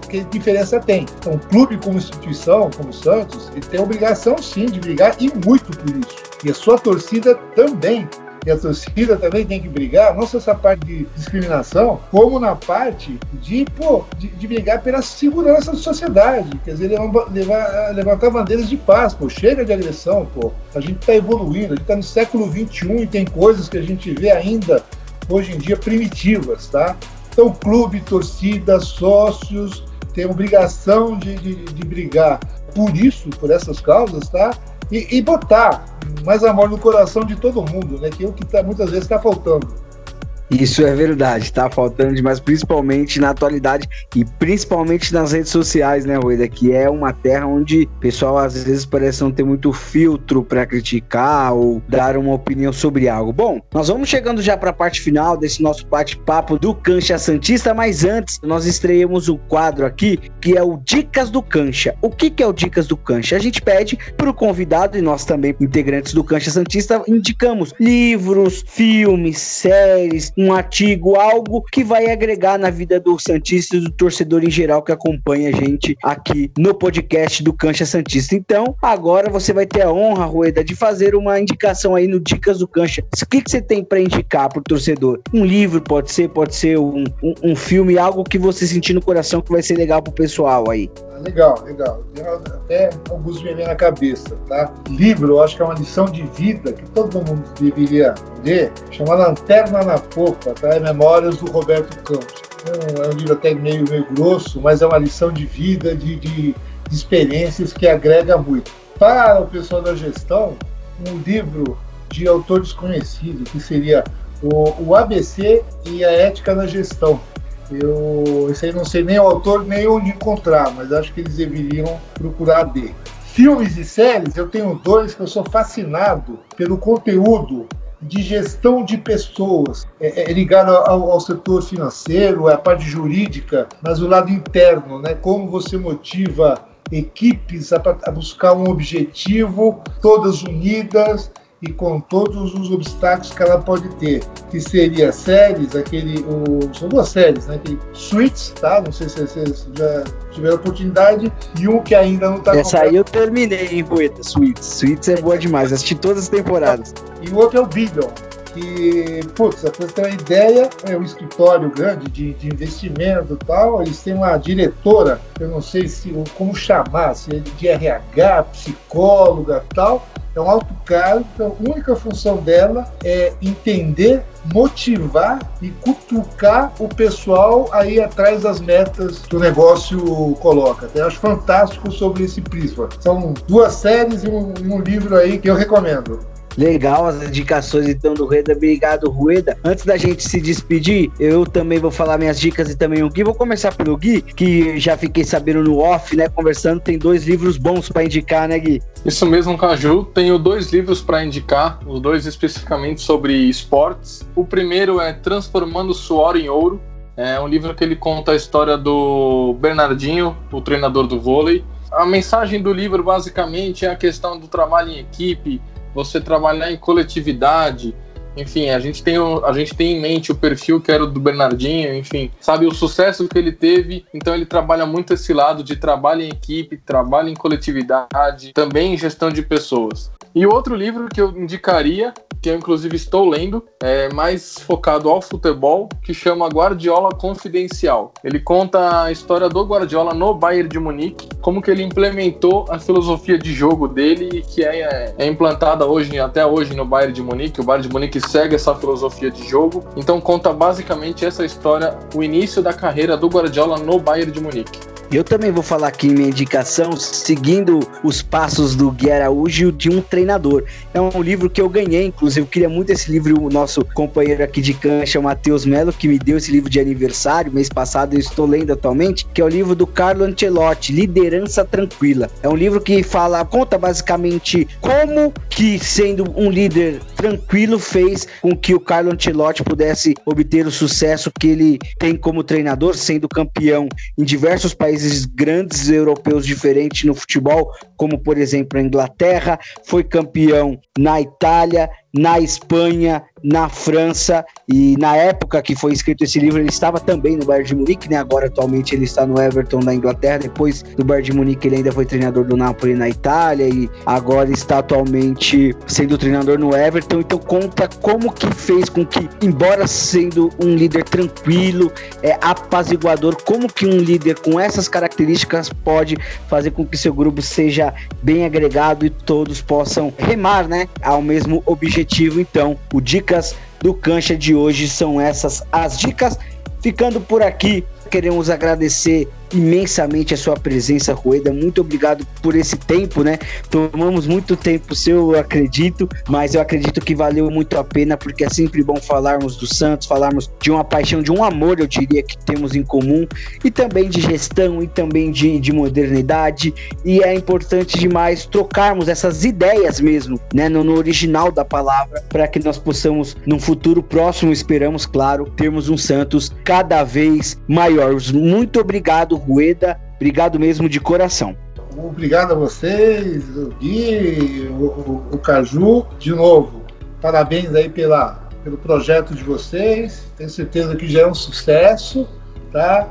S5: que diferença tem? Então, um clube como instituição, como o Santos, ele tem a obrigação sim de brigar e muito por isso. E a sua torcida também e a torcida também tem que brigar, não só essa parte de discriminação, como na parte de, pô, de, de brigar pela segurança da sociedade. Quer dizer, levar, levar, levantar bandeiras de paz, pô, chega de agressão, pô. A gente está evoluindo, a gente está no século XXI e tem coisas que a gente vê ainda hoje em dia primitivas, tá? Então, clube, torcida, sócios têm obrigação de, de, de brigar por isso, por essas causas, tá? E, e botar mais amor no coração de todo mundo, né? Que é o que tá, muitas vezes está faltando.
S2: Isso é verdade, tá faltando demais, principalmente na atualidade e principalmente nas redes sociais, né, Rueda? Que é uma terra onde o pessoal às vezes parece não ter muito filtro para criticar ou dar uma opinião sobre algo. Bom, nós vamos chegando já para a parte final desse nosso bate-papo do Cancha Santista, mas antes nós estreamos um quadro aqui que é o Dicas do Cancha. O que, que é o Dicas do Cancha? A gente pede para o convidado e nós também, integrantes do Cancha Santista, indicamos livros, filmes, séries um artigo, algo que vai agregar na vida do Santista e do torcedor em geral que acompanha a gente aqui no podcast do Cancha Santista. Então, agora você vai ter a honra, Rueda, de fazer uma indicação aí no Dicas do Cancha. O que, que você tem para indicar pro torcedor? Um livro pode ser, pode ser um, um, um filme, algo que você sentir no coração que vai ser legal pro pessoal aí.
S5: Legal, legal. Tem até alguns me na cabeça, tá? Livro, eu acho que é uma lição de vida que todo mundo deveria ler, chama Lanterna na Popa, tá? É Memórias do Roberto Campos. É um, é um livro até meio, meio grosso, mas é uma lição de vida, de, de, de experiências que agrega muito. Para o pessoal da gestão, um livro de autor desconhecido, que seria o, o ABC e a Ética na Gestão, Eu, esse aí não sei nem o autor nem onde encontrar, mas acho que eles deveriam procurar dele. Filmes e séries, eu tenho dois que eu sou fascinado pelo conteúdo de gestão de pessoas, é, é ligado ao, ao, setor financeiro, à parte jurídica, mas o lado interno, né? Como você motiva equipes a, a buscar um objetivo, todas unidas e com todos os obstáculos que ela pode ter, que seria séries, aquele, o, são duas séries, né? Aquele Suits, tá? Não sei se vocês já tiveram oportunidade, e um que ainda não tá
S2: Essa completo. aí eu terminei, hein, Poeta, Suits. Suits é boa demais, assisti todas as temporadas.
S5: E o outro é o Billion, que, putz, pra você ter uma ideia, é um escritório grande de, de investimento e tal, eles têm uma diretora, eu não sei se como chamar, se é de RH, psicóloga tal, é um alto cargo, então a única função dela é entender, motivar e cutucar o pessoal aí atrás das metas que o negócio coloca. Eu acho fantástico sobre esse prisma. São duas séries e um, um livro aí que eu recomendo.
S2: Legal as indicações então do Rueda. Obrigado, Rueda. Antes da gente se despedir, eu também vou falar minhas dicas e também o Gui. Vou começar pelo Gui, que já fiquei sabendo no off, né? Conversando, tem dois livros bons para indicar, né, Gui?
S4: Isso mesmo, Caju. Tenho dois livros para indicar, os dois especificamente sobre esportes. O primeiro é Transformando Suor em Ouro. É um livro que ele conta a história do Bernardinho, o treinador do vôlei. A mensagem do livro basicamente é a questão do trabalho em equipe, você trabalhar em coletividade. Enfim, a gente, tem, a gente tem em mente o perfil que era o do Bernardinho, enfim, sabe o sucesso que ele teve, então ele trabalha muito esse lado de trabalho em equipe, trabalho em coletividade, também em gestão de pessoas. E outro livro que eu indicaria que eu inclusive estou lendo, é mais focado ao futebol, que chama Guardiola Confidencial. Ele conta a história do Guardiola no Bayern de Munique, como que ele implementou a filosofia de jogo dele, que é, é implantada hoje até hoje no Bayern de Munique. O Bayern de Munique segue essa filosofia de jogo. Então conta basicamente essa história, o início da carreira do Guardiola no Bayern de Munique.
S2: Eu também vou falar aqui minha indicação, seguindo os passos do Gui Araújo de um treinador. É um livro que eu ganhei, inclusive, eu queria muito esse livro, o nosso companheiro aqui de cancha, o Matheus Melo, que me deu esse livro de aniversário, mês passado, eu estou lendo atualmente, que é o livro do Carlo Ancelotti, Liderança Tranquila. É um livro que fala, conta basicamente como que, sendo um líder tranquilo, fez com que o Carlo Ancelotti pudesse obter o sucesso que ele tem como treinador, sendo campeão em diversos países grandes europeus diferentes no futebol, como por exemplo a Inglaterra, foi campeão na Itália, na Espanha, na França e na época que foi escrito esse livro ele estava também no Bayern de Munique, né? Agora atualmente ele está no Everton da Inglaterra, depois do Bayern de Munique ele ainda foi treinador do Napoli na Itália e agora está atualmente sendo treinador no Everton. Então conta como que fez com que, embora sendo um líder tranquilo, é apaziguador, como que um líder com essas características pode fazer com que seu grupo seja bem agregado e todos possam remar, né, ao mesmo objetivo. Então, o Dicas do Cancha de hoje são essas as dicas. Ficando por aqui, queremos agradecer imensamente a sua presença, Rueda. Muito obrigado por esse tempo, né? Tomamos muito tempo seu, eu acredito, mas eu acredito que valeu muito a pena, porque é sempre bom falarmos do Santos, falarmos de uma paixão, de um amor, eu diria, que temos em comum, e também de gestão, e também de, de modernidade. E é importante demais trocarmos essas ideias mesmo, né? No, no original da palavra, para que nós possamos, num futuro próximo, esperamos, claro, termos um Santos cada vez maior. Muito obrigado Rueda. Obrigado mesmo de coração.
S5: Obrigado a vocês, o Gui, o, o, Caju. De novo, parabéns aí pela, pelo projeto de vocês. Tenho certeza que já é um sucesso, tá?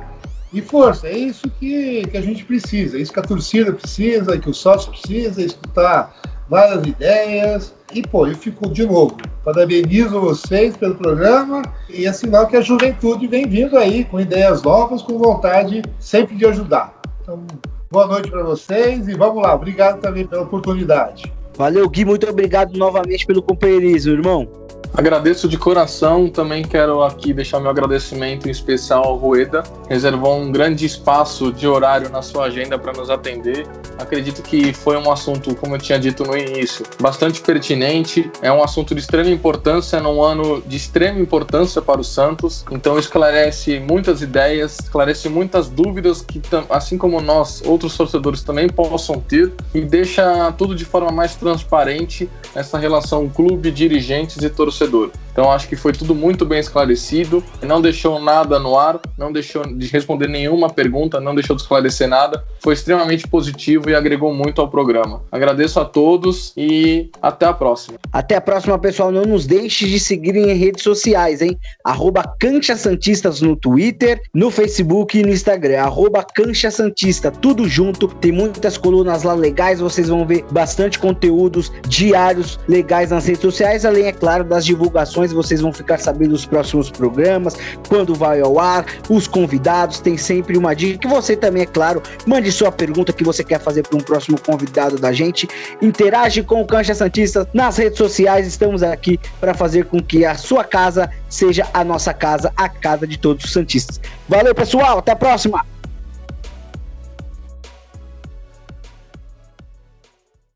S5: E força, é isso que, que a gente precisa, é isso que a torcida precisa, que o sócio precisa, escutar várias ideias. E, pô, eu fico de novo, parabenizo vocês pelo programa e é sinal que a juventude vem vindo aí com ideias novas, com vontade sempre de ajudar. Então, boa noite para vocês e vamos lá. Obrigado também pela oportunidade.
S2: Valeu, Gui. Muito obrigado novamente pelo companheirismo, irmão.
S4: Agradeço de coração, também quero aqui deixar meu agradecimento em especial ao Rueda, reservou um grande espaço de horário na sua agenda para nos atender. Acredito que foi um assunto, como eu tinha dito no início, bastante pertinente, é um assunto de extrema importância num ano de extrema importância para o Santos, então esclarece muitas ideias, esclarece muitas dúvidas que, assim como nós, outros torcedores também possam ter e deixa tudo de forma mais transparente essa relação clube, dirigentes e torcedor. Então acho que foi tudo muito bem esclarecido, não deixou nada no ar, não deixou de responder nenhuma pergunta, não deixou de esclarecer nada. Foi extremamente positivo e agregou muito ao programa. Agradeço a todos e até a próxima.
S2: Até a próxima, pessoal. Não nos deixe de seguir em redes sociais, hein? Arroba Cancha Santistas no Twitter, no Facebook e no Instagram. Arroba Cancha Santista, tudo junto. Tem muitas colunas lá legais, vocês vão ver bastante conteúdos diários legais nas redes sociais, além, é claro, das divulgações vocês vão ficar sabendo dos próximos programas, quando vai ao ar, os convidados, tem sempre uma dica que você também, é claro, mande sua pergunta que você quer fazer para um próximo convidado da gente. Interage com o Cancha Santista nas redes sociais, estamos aqui para fazer com que a sua casa seja a nossa casa, a casa de todos os Santistas. Valeu, pessoal, até a próxima!